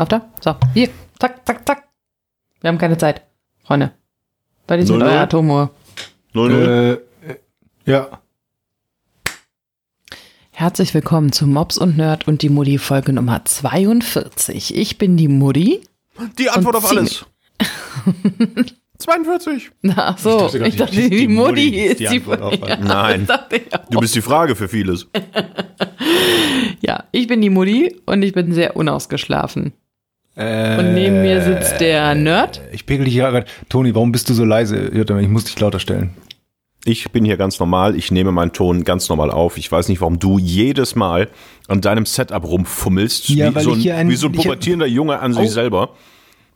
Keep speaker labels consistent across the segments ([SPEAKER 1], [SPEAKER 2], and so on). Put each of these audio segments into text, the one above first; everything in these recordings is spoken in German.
[SPEAKER 1] Läuft er? So, hier. Zack, zack, zack. Wir haben keine Zeit. Freunde. Was ist mit eurer Atomuhr?
[SPEAKER 2] 0-0.
[SPEAKER 3] Äh, äh, ja.
[SPEAKER 1] Herzlich willkommen zu Mops und Nerd und die Mutti Folge Nummer 42. Ich bin die Mutti.
[SPEAKER 2] die Antwort auf alles. 42.
[SPEAKER 1] Ach so, ich
[SPEAKER 3] dachte
[SPEAKER 1] dachte,
[SPEAKER 3] gerade,
[SPEAKER 1] die,
[SPEAKER 3] die
[SPEAKER 1] Mutti
[SPEAKER 3] ist die
[SPEAKER 1] die,
[SPEAKER 3] Antwort auf alles.
[SPEAKER 1] Ja,
[SPEAKER 2] Nein.
[SPEAKER 1] dachte ich.
[SPEAKER 2] Du bist die Frage für vieles.
[SPEAKER 1] Ja, ich bin die Mutti und ich bin sehr unausgeschlafen.
[SPEAKER 3] Äh,
[SPEAKER 1] Und neben mir sitzt der Nerd.
[SPEAKER 3] Ich pegel dich ja gerade. Toni, warum bist du so leise? Ich muss dich lauter stellen.
[SPEAKER 2] Ich bin hier ganz normal. Ich nehme meinen Ton ganz normal auf. Ich weiß nicht, warum du jedes Mal an deinem Setup rumfummelst.
[SPEAKER 3] Ja,
[SPEAKER 2] wie,
[SPEAKER 3] weil
[SPEAKER 2] so
[SPEAKER 3] ich
[SPEAKER 2] ein,
[SPEAKER 3] hier ein-
[SPEAKER 2] wie so ein
[SPEAKER 3] ich hab-
[SPEAKER 2] pubertierender Junge an sich
[SPEAKER 3] Oh.
[SPEAKER 2] selber.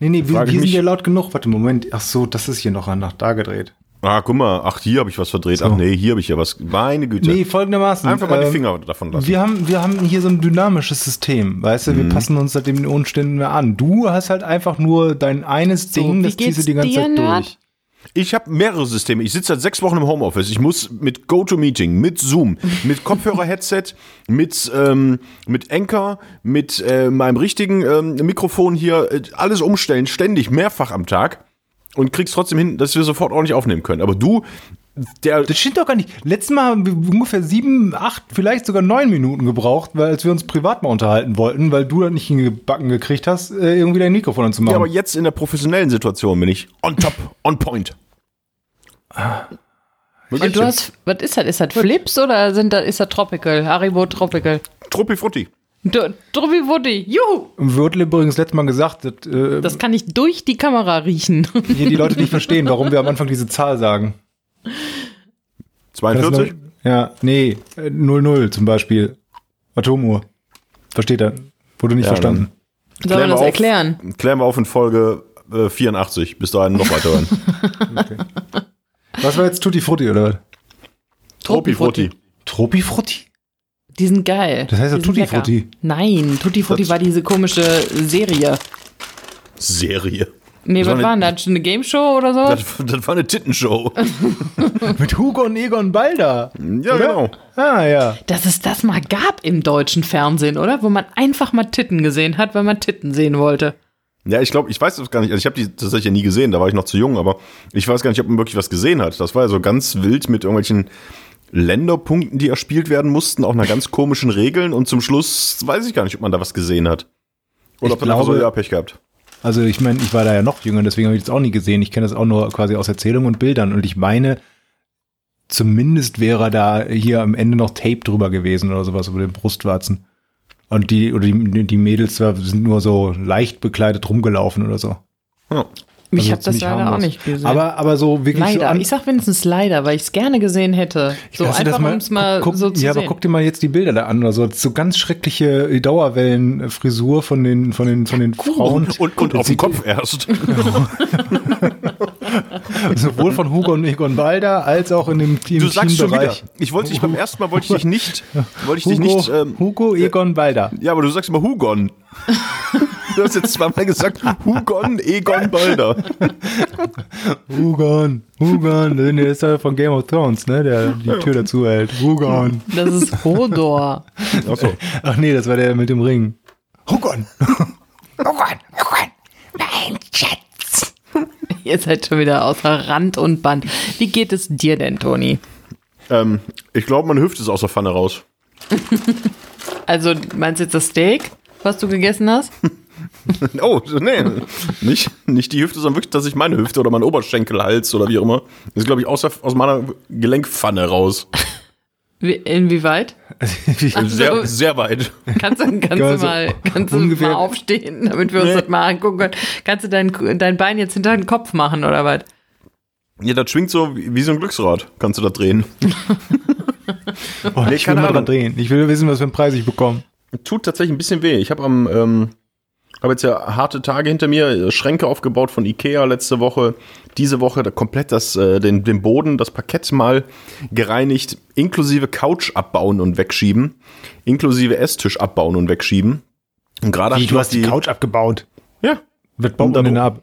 [SPEAKER 3] Nee, nee, wir, wir sind ja laut genug. Warte, Moment. Ach so, das ist hier noch nach da gedreht.
[SPEAKER 2] Ah, guck mal. Ach, hier habe ich was verdreht.
[SPEAKER 3] So.
[SPEAKER 2] Ach nee, hier habe ich ja was. Meine Güte.
[SPEAKER 3] Nee, folgendermaßen.
[SPEAKER 2] Einfach mal die
[SPEAKER 3] ähm,
[SPEAKER 2] Finger davon lassen.
[SPEAKER 3] Wir haben, wir haben hier so ein dynamisches System, weißt du,
[SPEAKER 2] Mhm.
[SPEAKER 3] wir passen uns halt den Umständen mehr an. Du hast halt einfach nur dein eines
[SPEAKER 1] So,
[SPEAKER 3] Ding, das ziehst du
[SPEAKER 1] geht's
[SPEAKER 3] die ganze Zeit
[SPEAKER 1] Nerd?
[SPEAKER 3] durch.
[SPEAKER 2] Ich habe mehrere Systeme. Ich sitze seit sechs Wochen im Homeoffice. Ich muss mit GoToMeeting, mit Zoom, mit Kopfhörer-Headset, mit, ähm, mit Anchor, mit äh, meinem richtigen ähm, Mikrofon hier äh, alles umstellen, ständig, mehrfach am Tag. Und kriegst trotzdem hin, dass wir sofort ordentlich aufnehmen können. Aber du, der.
[SPEAKER 3] Das stimmt doch gar nicht. Letztes Mal haben wir ungefähr sieben, acht, vielleicht sogar neun Minuten gebraucht, weil als wir uns privat mal unterhalten wollten, weil du das nicht hingebacken gekriegt hast, äh, irgendwie dein Mikrofon anzumachen.
[SPEAKER 2] Ja, aber jetzt in der professionellen Situation bin ich on top, on point. Wo
[SPEAKER 1] Und du hast, was ist das? Ist das Flips oder sind das, ist das Tropical? Haribo Tropical.
[SPEAKER 2] Truppi Frutti.
[SPEAKER 1] Druppi Wutti, juhu!
[SPEAKER 3] Wörtel übrigens letztes Mal gesagt, dass, äh,
[SPEAKER 1] Das kann ich durch die Kamera riechen.
[SPEAKER 3] hier die Leute nicht verstehen, warum wir am Anfang diese Zahl sagen. Das
[SPEAKER 2] 42?
[SPEAKER 3] noch- Ja, nee, äh, 00 zum Beispiel. Atomuhr. Versteht er? Wurde nicht
[SPEAKER 2] Ja,
[SPEAKER 3] verstanden.
[SPEAKER 1] Soll man
[SPEAKER 2] Klären
[SPEAKER 1] das
[SPEAKER 2] wir auf.
[SPEAKER 1] erklären?
[SPEAKER 2] Klären wir auf in Folge äh, 84. Bis dahin noch weiter hören.
[SPEAKER 3] Was war jetzt Tutti Frutti oder was?
[SPEAKER 2] Truppi Frutti.
[SPEAKER 3] Tropi Frutti?
[SPEAKER 1] Die sind geil.
[SPEAKER 3] Das heißt ja Tutti
[SPEAKER 1] lecker.
[SPEAKER 3] Frutti.
[SPEAKER 1] Nein, Tutti Frutti
[SPEAKER 2] Das-
[SPEAKER 1] war diese komische Serie.
[SPEAKER 2] Serie.
[SPEAKER 1] Nee,
[SPEAKER 2] Das
[SPEAKER 1] was
[SPEAKER 2] war eine-
[SPEAKER 1] denn das? Eine Game Show oder so?
[SPEAKER 2] Das, das war eine Tittenshow.
[SPEAKER 3] Mit Hugo und Egon Balder.
[SPEAKER 2] Ja,
[SPEAKER 3] Oder?
[SPEAKER 2] genau.
[SPEAKER 3] Ah, ja.
[SPEAKER 1] Dass es das mal gab im deutschen Fernsehen, oder? Wo man einfach mal Titten gesehen hat, weil man Titten sehen wollte.
[SPEAKER 2] Ja, ich glaube, ich weiß das gar nicht. Also ich habe die tatsächlich ja nie gesehen, da war ich noch zu jung, aber ich weiß gar nicht, ob man wirklich was gesehen hat. Das war ja so ganz wild mit irgendwelchen Länderpunkten, die erspielt werden mussten, auch einer ganz komischen Regeln und zum Schluss weiß ich gar nicht, ob man da was gesehen hat. Oder
[SPEAKER 3] Ich
[SPEAKER 2] ob man einfach so ja Pech gehabt.
[SPEAKER 3] Also ich meine, ich war da ja noch jünger, deswegen habe ich das auch nie gesehen. Ich kenne das auch nur quasi aus Erzählungen und Bildern. Und ich meine, zumindest wäre da hier am Ende noch Tape drüber gewesen oder sowas über den Brustwarzen. Und die, oder die, die Mädels sind nur so leicht bekleidet rumgelaufen oder so.
[SPEAKER 2] Ja.
[SPEAKER 1] Ich
[SPEAKER 3] Also
[SPEAKER 1] habe das leider auch nicht gesehen.
[SPEAKER 3] Aber, aber so wirklich so
[SPEAKER 1] leider.
[SPEAKER 3] an,
[SPEAKER 1] ich sag wenigstens leider, weil ich es gerne gesehen hätte. So
[SPEAKER 3] du das
[SPEAKER 1] einfach, um es mal
[SPEAKER 3] guck,
[SPEAKER 1] so zu
[SPEAKER 3] Ja,
[SPEAKER 1] sehen.
[SPEAKER 3] aber guck dir mal jetzt die Bilder da an oder so. So ganz schreckliche Dauerwellenfrisur von den, von den, von den Frauen.
[SPEAKER 2] Und, und, und auf den
[SPEAKER 3] sieht-
[SPEAKER 2] Kopf erst.
[SPEAKER 3] Sowohl von Hugo und Egon Balder als auch in dem Team
[SPEAKER 2] Du sagst schon wieder. Ich wollte dich beim ersten Mal wollte ich dich nicht, wollte ich dich
[SPEAKER 3] Hugo,
[SPEAKER 2] nicht. Ähm,
[SPEAKER 3] Hugo Egon Balder.
[SPEAKER 2] ja, aber du sagst immer Hugon. Du hast jetzt zweimal gesagt Hugon, Egon, Balder.
[SPEAKER 3] Hugon, Hugon, der ist ja von Game of Thrones, ne? Der die Tür dazu hält. Hugon.
[SPEAKER 1] Das ist Hodor.
[SPEAKER 2] Achso.
[SPEAKER 3] Ach nee, das war der mit dem Ring. Hugon.
[SPEAKER 1] Ihr seid schon wieder außer Rand und Band. Wie geht es dir denn, Toni?
[SPEAKER 2] Ähm, ich glaube, meine Hüfte ist aus der Pfanne raus.
[SPEAKER 1] Also, meinst du jetzt das Steak, was du gegessen hast?
[SPEAKER 2] Oh, nee. Nicht, nicht die Hüfte, sondern wirklich, dass ich meine Hüfte oder mein Oberschenkelhals oder wie auch immer, ist, glaube ich, aus, der, aus meiner Gelenkpfanne raus.
[SPEAKER 1] Wie, inwieweit?
[SPEAKER 2] Sehr, sehr weit.
[SPEAKER 1] Kannst du, kannst du
[SPEAKER 3] Also,
[SPEAKER 1] mal, kannst du
[SPEAKER 3] ungefähr-
[SPEAKER 1] mal aufstehen, damit wir uns
[SPEAKER 2] Nee.
[SPEAKER 1] das mal angucken können? Kannst du dein, dein Bein jetzt hinter den Kopf machen oder was?
[SPEAKER 2] Ja, das schwingt so wie, wie so ein Glücksrad. Kannst du da drehen.
[SPEAKER 3] Oh, ich will mal dran drehen. Ich will wissen, was für einen Preis ich bekomme.
[SPEAKER 2] Tut tatsächlich ein bisschen weh. Ich habe am, ähm, habe jetzt ja harte Tage hinter mir, äh, Schränke aufgebaut von Ikea letzte Woche. Diese Woche da komplett das, äh, den, den Boden, das Parkett mal gereinigt, inklusive Couch abbauen und wegschieben, inklusive Esstisch abbauen und wegschieben. Und gerade
[SPEAKER 3] Wie, du hast die Couch abgebaut.
[SPEAKER 2] Ja,
[SPEAKER 3] baut man denn ab?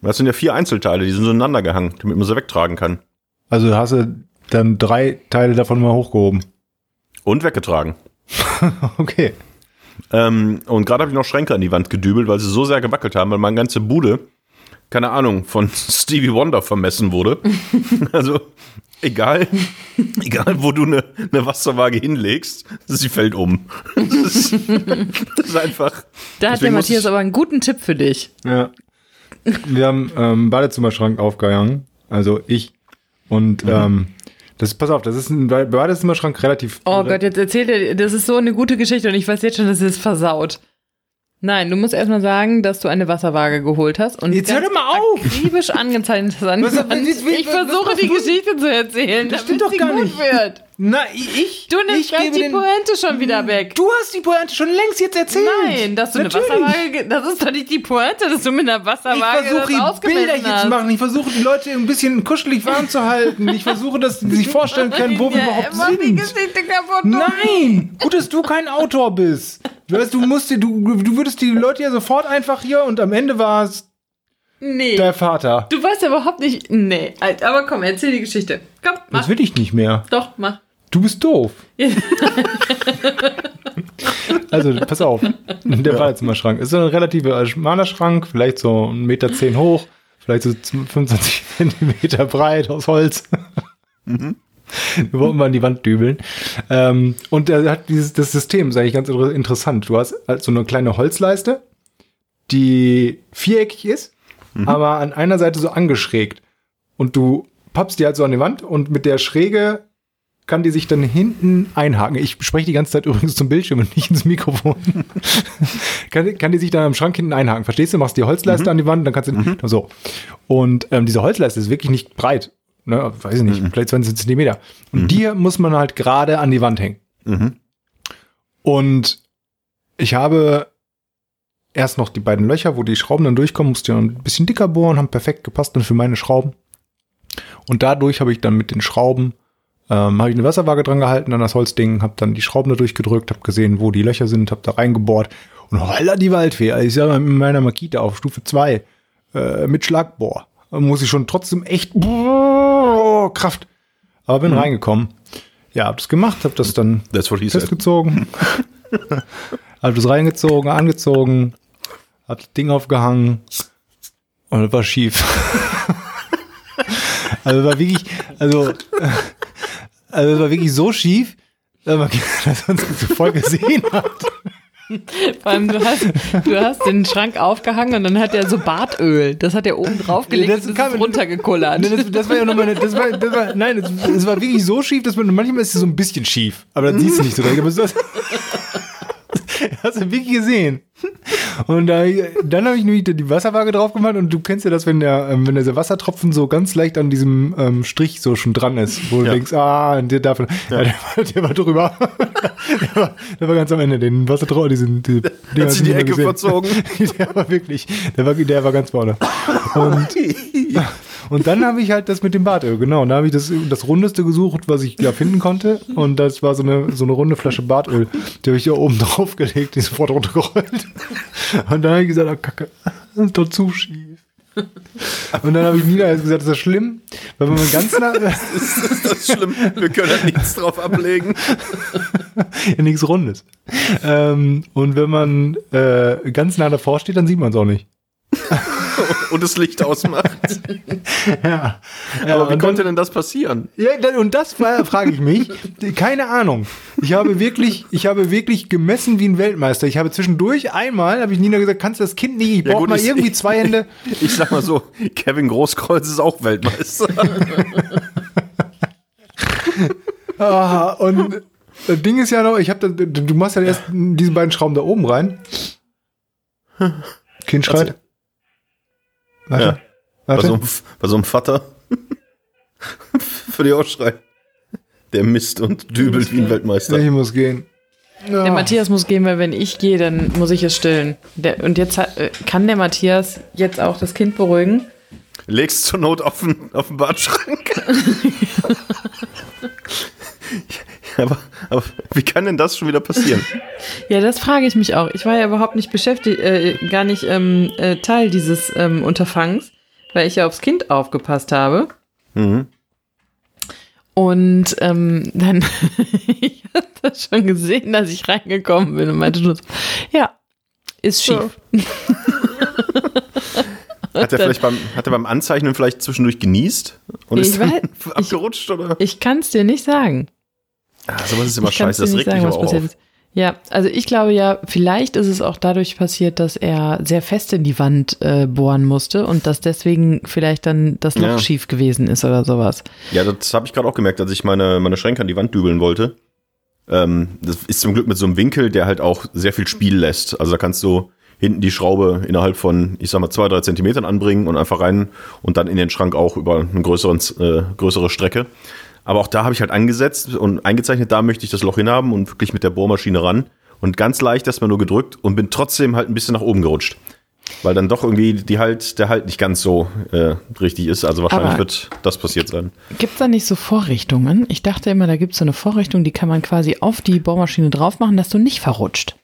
[SPEAKER 2] das sind ja vier Einzelteile, die sind so ineinander gehangen, damit man sie wegtragen kann.
[SPEAKER 3] Also hast du dann drei Teile davon mal hochgehoben.
[SPEAKER 2] Und weggetragen.
[SPEAKER 3] Okay.
[SPEAKER 2] Ähm, und gerade habe ich noch Schränke an die Wand gedübelt, weil sie so sehr gewackelt haben, weil meine ganze Bude, keine Ahnung, von Stevie Wonder vermessen wurde. also egal, egal wo du eine ne Wasserwaage hinlegst, sie fällt um. Das ist, das ist einfach.
[SPEAKER 1] Da hat der Matthias
[SPEAKER 2] ich-
[SPEAKER 1] aber einen guten Tipp für dich.
[SPEAKER 3] Ja. Wir haben ähm, Badezimmerschrank aufgehangen, also ich. Und
[SPEAKER 2] Mhm.
[SPEAKER 3] ähm, das, pass auf, das ist ein Ba- Badezimmerschrank relativ.
[SPEAKER 1] Oh Gott, jetzt erzählt er, das ist so eine gute Geschichte und ich weiß jetzt schon, dass es versaut. Nein, du musst erstmal sagen, dass du eine Wasserwaage geholt hast und
[SPEAKER 3] Jetzt hör doch mal auf!
[SPEAKER 1] akribisch angezeichnet hast. ich versuche die Geschichte zu erzählen,
[SPEAKER 3] Das stimmt doch gar nicht.
[SPEAKER 1] wird.
[SPEAKER 3] Na, ich.
[SPEAKER 1] Du nimmst
[SPEAKER 3] ich
[SPEAKER 1] die
[SPEAKER 3] den-
[SPEAKER 1] Pointe schon wieder weg.
[SPEAKER 3] Du hast die Pointe schon längst jetzt erzählt.
[SPEAKER 1] Nein, dass du
[SPEAKER 3] Natürlich.
[SPEAKER 1] eine Wasserwaage, ge- das ist doch nicht die Pointe, dass du mit einer
[SPEAKER 3] Ich
[SPEAKER 1] Wasserwaage
[SPEAKER 3] versuche
[SPEAKER 1] das
[SPEAKER 3] Bilder hier
[SPEAKER 1] hast.
[SPEAKER 3] zu machen. Ich versuche die Leute ein bisschen kuschelig warm zu halten. Ich versuche, dass sie sich vorstellen können, wo wir
[SPEAKER 1] Ja,
[SPEAKER 3] überhaupt
[SPEAKER 1] mach die
[SPEAKER 3] sind.
[SPEAKER 1] Geschichte kaputt.
[SPEAKER 3] Nein! Gut, dass du kein Autor bist. Du, weißt, du, musst, dir- du, du würdest die Leute ja sofort einfach hier und am Ende war es
[SPEAKER 1] Nee.
[SPEAKER 3] der Vater.
[SPEAKER 1] Du weißt überhaupt nicht. Nee, aber komm, erzähl die Geschichte. Komm, mach.
[SPEAKER 3] Das will ich nicht mehr.
[SPEAKER 1] Doch, mach.
[SPEAKER 3] Du bist doof. also, pass auf. Der Badezimmerschrank ist so ein relativ äh, schmaler Schrank, vielleicht so 1,10 Meter zehn hoch, vielleicht so 25 Zentimeter breit aus Holz. Wir wollten mal an die Wand dübeln. Ähm, und er hat dieses das System, ist eigentlich ganz inter- interessant. Du hast halt so eine kleine Holzleiste, die viereckig ist, aber an einer Seite so angeschrägt. Und du pappst die halt so an die Wand und mit der Schräge kann die sich dann hinten einhaken. Ich spreche die ganze Zeit übrigens zum Bildschirm und nicht ins Mikrofon. kann, kann die sich dann am Schrank hinten einhaken. Verstehst du? Machst die Holzleiste an die Wand, dann kannst du so. Und ähm, diese Holzleiste ist wirklich nicht breit. Ne, weiß ich nicht, vielleicht 20 Zentimeter. Und die muss man halt gerade an die Wand hängen.
[SPEAKER 2] Mhm.
[SPEAKER 3] Und ich habe erst noch die beiden Löcher, wo die Schrauben dann durchkommen, musste ja ein bisschen dicker bohren, haben perfekt gepasst dann für meine Schrauben. Und dadurch habe ich dann mit den Schrauben, ähm, habe ich eine Wasserwaage dran gehalten an das Holzding, habe dann die Schrauben da durchgedrückt, habe gesehen, wo die Löcher sind, habe da reingebohrt und holla die Waldfee. Also ich sage mal, mit meiner Makita auf Stufe 2 äh, mit Schlagbohr Da muss ich schon trotzdem echt boah, Kraft. Aber bin reingekommen. Ja, hab das gemacht, hab das dann festgezogen. hab das reingezogen, angezogen, hab das Ding aufgehangen und es war schief. also war wirklich, also, also es war wirklich so schief, dass man es so voll gesehen hat.
[SPEAKER 1] Vor allem, du hast, du hast den Schrank aufgehangen und dann hat er so Bartöl. Das hat er oben draufgelegt
[SPEAKER 3] Das
[SPEAKER 1] und
[SPEAKER 3] kam-
[SPEAKER 1] das ist runtergekullert.
[SPEAKER 3] Das, das war ja nochmal, eine- das war, das war, nein, es, war wirklich so schief, dass man, manchmal ist es so ein bisschen schief, aber dann siehst du nicht so direkt, aber so, hast du wirklich gesehen. Und da, dann habe ich nämlich die Wasserwaage drauf gemacht und du kennst ja das, wenn der, ähm, wenn dieser Wassertropfen so ganz leicht an diesem ähm, Strich so schon dran ist, wo du
[SPEAKER 2] Ja.
[SPEAKER 3] denkst, ah, der darf, ja. der, war, der war drüber. der, war, der war ganz am Ende, den Wassertropfen, diesen, die, die
[SPEAKER 2] Hat sie die Ecke verzogen?
[SPEAKER 3] der war wirklich, der war, der war ganz vorne. Und, und dann habe ich halt das mit dem Bartöl, genau. Und da habe ich das, das rundeste gesucht, was ich da finden konnte. Und das war so eine, so eine runde Flasche Bartöl. Die habe ich da oben drauf gelegt, die ist sofort runtergerollt. Und dann habe ich gesagt, oh, Kacke, das ist doch zu schief. Und dann habe ich Nina gesagt, ist das schlimm? Weil wenn man ganz nah,
[SPEAKER 2] ist das schlimm? Wir können da nichts drauf ablegen.
[SPEAKER 3] ja, nichts Rundes. Ähm, und wenn man äh, ganz nah davor steht, dann sieht man es auch nicht.
[SPEAKER 2] Und das Licht ausmacht.
[SPEAKER 3] Ja.
[SPEAKER 2] Aber wie konnte denn das passieren?
[SPEAKER 3] Ja, dann- und das frage ich mich. Keine Ahnung. Ich habe wirklich, ich habe wirklich gemessen wie ein Weltmeister. Ich habe zwischendurch einmal, habe ich Nina gesagt, kannst du das Kind nicht, ich
[SPEAKER 2] Ja,
[SPEAKER 3] brauche
[SPEAKER 2] gut,
[SPEAKER 3] mal
[SPEAKER 2] ich-
[SPEAKER 3] irgendwie zwei Hände.
[SPEAKER 2] Ich sag mal so, Kevin Großkreuz ist auch Weltmeister.
[SPEAKER 3] Ah, und das Ding ist ja noch, ich habe, du machst ja erst diese beiden Schrauben da oben rein. Kind schreit. Warte.
[SPEAKER 2] Ja. Bei
[SPEAKER 3] Warte.
[SPEAKER 2] so einem, bei so einem Vater. Für die Ausschrei. Der misst und dübelt wie ein Weltmeister.
[SPEAKER 3] Ich muss gehen.
[SPEAKER 1] Der Matthias muss gehen, weil wenn ich gehe, dann muss ich es stillen. Der, und jetzt hat, äh, kann der Matthias jetzt auch das Kind beruhigen?
[SPEAKER 2] Legst zur Not auf den, auf den Badschrank. Ja, aber, aber wie kann denn das schon wieder passieren?
[SPEAKER 1] Ja, das frage ich mich auch. Ich war ja überhaupt nicht beschäftigt, äh, gar nicht ähm, äh, Teil dieses ähm, Unterfangs, weil ich ja aufs Kind aufgepasst habe.
[SPEAKER 2] Mhm.
[SPEAKER 1] Und ähm, dann, ich habe das schon gesehen, dass ich reingekommen bin und meinte nur ja, ist schief.
[SPEAKER 2] Hat er vielleicht beim, hat er beim Anzeichnen vielleicht zwischendurch genießt und
[SPEAKER 1] Ich
[SPEAKER 2] ist
[SPEAKER 1] weiß-
[SPEAKER 2] abgerutscht oder?
[SPEAKER 1] Ich kann es dir nicht sagen.
[SPEAKER 2] Ah, sowas ist immer
[SPEAKER 1] ich
[SPEAKER 2] scheiße, das regt
[SPEAKER 1] nicht
[SPEAKER 2] mich
[SPEAKER 1] sagen,
[SPEAKER 2] aber
[SPEAKER 1] was
[SPEAKER 2] auch
[SPEAKER 1] passiert
[SPEAKER 2] auf.
[SPEAKER 1] Ja, also ich glaube ja, vielleicht ist es auch dadurch passiert, dass er sehr fest in die Wand äh, bohren musste und dass deswegen vielleicht dann das Loch
[SPEAKER 2] Ja.
[SPEAKER 1] schief gewesen ist oder sowas.
[SPEAKER 2] Ja, das habe ich gerade auch gemerkt, als ich meine, meine Schränke an die Wand dübeln wollte. Ähm, das ist zum Glück mit so einem Winkel, der halt auch sehr viel Spiel lässt. Also da kannst du hinten die Schraube innerhalb von, ich sag mal, zwei, drei Zentimetern anbringen und einfach rein und dann in den Schrank auch über eine größeren, äh, größere Strecke. Aber auch da habe ich halt angesetzt und eingezeichnet, da möchte ich das Loch hinhaben und wirklich mit der Bohrmaschine ran. Und ganz leicht erstmal nur gedrückt und bin trotzdem halt ein bisschen nach oben gerutscht. Weil dann doch irgendwie die halt, der halt nicht ganz so äh, richtig ist. Also wahrscheinlich
[SPEAKER 1] Aber-
[SPEAKER 2] wird das passiert sein.
[SPEAKER 1] Gibt es da nicht so Vorrichtungen? Ich dachte immer, da gibt es so eine Vorrichtung, die kann man quasi auf die Bohrmaschine drauf machen, dass du nicht verrutscht.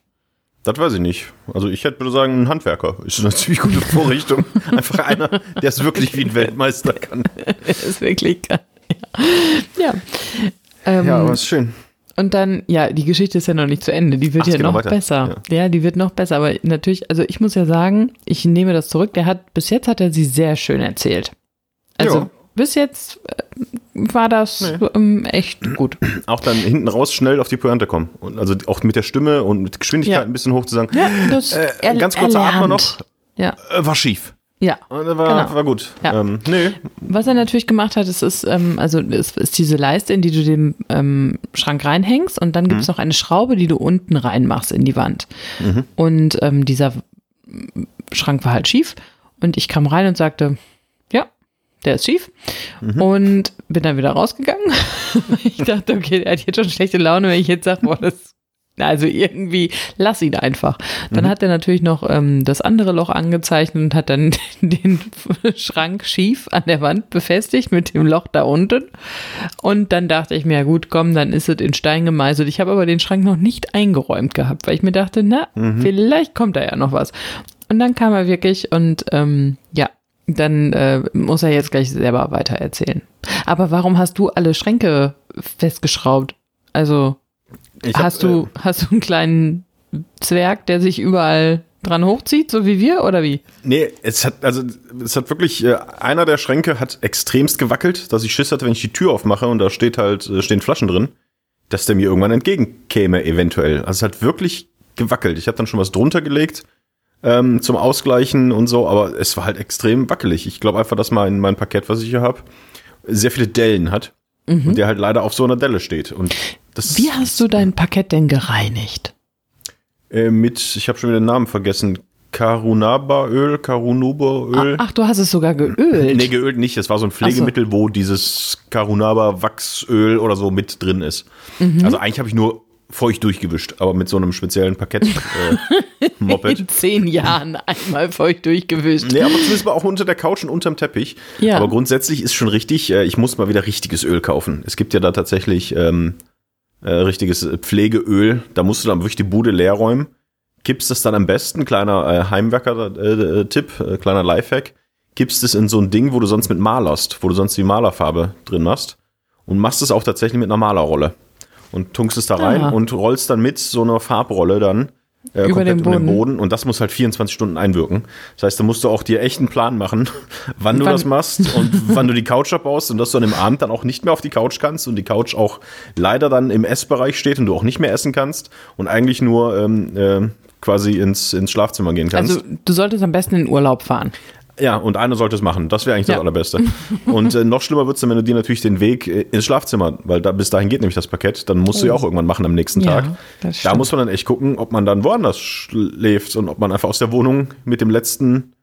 [SPEAKER 2] Das weiß ich nicht. Also ich hätte würde sagen, ein Handwerker ist eine ziemlich gute Vorrichtung. Einfach einer, der es wirklich wie ein Weltmeister kann.
[SPEAKER 1] Das ist wirklich geil. Ja. ja. Ähm,
[SPEAKER 2] Ja, aber ist schön.
[SPEAKER 1] Und dann, ja, die Geschichte ist ja noch nicht zu Ende. Die wird
[SPEAKER 2] Ach,
[SPEAKER 1] ja
[SPEAKER 2] noch weiter.
[SPEAKER 1] besser. Ja. die wird noch besser. Aber natürlich, also ich muss ja sagen, ich nehme das zurück. Der hat, bis jetzt hat er sie sehr schön erzählt. Also
[SPEAKER 2] Ja.
[SPEAKER 1] bis jetzt äh, war das ähm, echt gut.
[SPEAKER 2] Auch dann hinten raus schnell auf die Pointe kommen. Und also auch mit der Stimme und mit Geschwindigkeit
[SPEAKER 1] Ja.
[SPEAKER 2] ein bisschen hoch zu sagen,
[SPEAKER 1] Ja, das
[SPEAKER 2] äh, ganz kurzer
[SPEAKER 1] er
[SPEAKER 2] Atmer noch,
[SPEAKER 1] Ja,
[SPEAKER 2] äh, war schief.
[SPEAKER 1] Ja.
[SPEAKER 2] Und war,
[SPEAKER 1] Genau.
[SPEAKER 2] war gut.
[SPEAKER 1] Ja.
[SPEAKER 2] Ähm, nee,
[SPEAKER 1] Was er natürlich gemacht hat, ist, ist ähm, also es ist diese Leiste, in die du den ähm, Schrank reinhängst und dann gibt
[SPEAKER 2] Mhm.
[SPEAKER 1] es noch eine Schraube, die du unten reinmachst in die Wand. Und ähm, dieser Schrank war halt schief und ich kam rein und sagte, ja, der ist schief
[SPEAKER 2] Mhm.
[SPEAKER 1] und bin dann wieder rausgegangen. ich dachte, okay, der hat jetzt schon schlechte Laune, wenn ich jetzt sage, boah, das also irgendwie, lass ihn einfach. Dann
[SPEAKER 2] Mhm.
[SPEAKER 1] hat er natürlich noch ähm, das andere Loch angezeichnet und hat dann den Schrank schief an der Wand befestigt mit dem Loch da unten. Und dann dachte ich mir, ja gut, komm, dann ist es in Stein gemeißelt. Ich habe aber den Schrank noch nicht eingeräumt gehabt, weil ich mir dachte, na,
[SPEAKER 2] Mhm.
[SPEAKER 1] vielleicht kommt da ja noch was. Und dann kam er wirklich und ähm, ja, dann äh, muss er jetzt gleich selber weiter erzählen. Aber warum hast du alle Schränke festgeschraubt? Also
[SPEAKER 2] ich hab,
[SPEAKER 1] hast du, hast du einen kleinen Zwerg, der sich überall dran hochzieht, so wie wir, oder wie?
[SPEAKER 2] Äh, nee, es hat, also, es hat wirklich, äh, einer der Schränke hat extremst gewackelt, dass ich Schiss hatte, wenn ich die Tür aufmache und da steht halt, äh, stehen Flaschen drin, dass der mir irgendwann entgegenkäme, eventuell. Also es hat wirklich gewackelt. Ich habe dann schon was drunter gelegt ähm, zum Ausgleichen und so, aber es war halt extrem wackelig. Ich glaube einfach, dass mein, mein Parkett, was ich hier habe, sehr viele Dellen hat und der halt leider auf so einer Delle steht. Und das
[SPEAKER 1] Wie hast du dein Parkett denn gereinigt?
[SPEAKER 2] äh, mit, ich habe schon wieder den Namen vergessen, Karunaba-Öl, Karunuba-Öl.
[SPEAKER 1] Ach, du hast es sogar geölt.
[SPEAKER 2] Nee, geölt nicht. Das war so ein Pflegemittel, wo dieses Karunaba-Wachsöl oder so mit drin ist.
[SPEAKER 1] Mhm.
[SPEAKER 2] Also eigentlich habe ich nur feucht durchgewischt, aber mit so einem speziellen Parkett-Moped.
[SPEAKER 1] In zehn Jahren einmal feucht durchgewischt.
[SPEAKER 2] Nee, aber zumindest mal auch unter der Couch und unterm Teppich.
[SPEAKER 1] Ja.
[SPEAKER 2] Aber grundsätzlich ist schon richtig, äh, ich muss mal wieder richtiges Öl kaufen. Es gibt ja da tatsächlich ähm, äh, richtiges Pflegeöl. Da musst du dann wirklich die Bude leer räumen. Kippst es dann am besten, kleiner äh, Heimwerker-Tipp, äh, kleiner Lifehack, kippst es in so ein Ding, wo du sonst mit malerst, wo du sonst die Malerfarbe drin machst. Und machst es auch tatsächlich mit einer Malerrolle. Und tunkst es da rein
[SPEAKER 1] Ah.
[SPEAKER 2] und rollst dann mit so einer Farbrolle dann äh,
[SPEAKER 1] Über den
[SPEAKER 2] um den
[SPEAKER 1] Boden.
[SPEAKER 2] Und das muss halt 24 Stunden einwirken. Das heißt, da musst du auch dir echt einen Plan machen, wann du
[SPEAKER 1] Wann-
[SPEAKER 2] das machst und wann du die Couch abbaust und dass du an dem Abend dann auch nicht mehr auf die Couch kannst und die Couch auch leider dann im Essbereich steht und du auch nicht mehr essen kannst und eigentlich nur ähm, äh, quasi ins, ins Schlafzimmer gehen kannst.
[SPEAKER 1] Also du solltest am besten in Urlaub fahren.
[SPEAKER 2] Ja, und einer sollte es machen. Das wäre eigentlich das
[SPEAKER 1] Ja.
[SPEAKER 2] Allerbeste. Und äh, noch schlimmer wird's dann, wenn du dir natürlich den Weg äh, ins Schlafzimmer, weil da bis dahin geht nämlich das Parkett, dann musst du ja auch irgendwann machen am nächsten
[SPEAKER 1] Oh. Ja,
[SPEAKER 2] Tag.
[SPEAKER 1] das
[SPEAKER 2] Da muss man dann echt gucken, ob man dann woanders schläft und ob man einfach aus der Wohnung mit dem letzten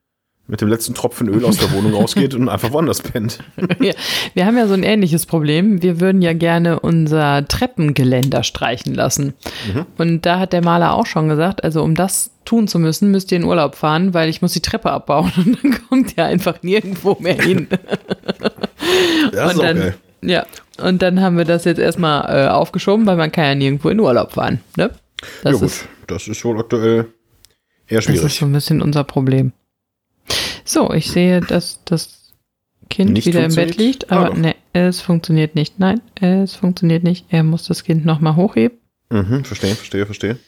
[SPEAKER 2] mit dem letzten Tropfen Öl aus der Wohnung rausgeht und einfach woanders pennt.
[SPEAKER 1] Ja, wir haben ja so ein ähnliches Problem. Wir würden ja gerne unser Treppengeländer streichen lassen.
[SPEAKER 2] Mhm.
[SPEAKER 1] Und da hat der Maler auch schon gesagt, also um das tun zu müssen, müsst ihr in Urlaub fahren, weil ich muss die Treppe abbauen und dann kommt ihr einfach nirgendwo mehr hin.
[SPEAKER 2] Das
[SPEAKER 1] und dann, ja, und dann haben wir das jetzt erstmal äh, aufgeschoben, weil man kann ja nirgendwo in Urlaub fahren. Ne? Das,
[SPEAKER 2] ja gut,
[SPEAKER 1] ist,
[SPEAKER 2] das ist wohl aktuell eher
[SPEAKER 1] das ist
[SPEAKER 2] schwierig.
[SPEAKER 1] so ein bisschen unser Problem. So, ich sehe, dass das Kind
[SPEAKER 2] Nicht
[SPEAKER 1] wieder im Bett liegt, aber
[SPEAKER 2] Ah.
[SPEAKER 1] ne, es funktioniert nicht. Nein, es funktioniert nicht. Er muss das Kind nochmal hochheben.
[SPEAKER 2] Mhm, verstehe, verstehe, verstehe.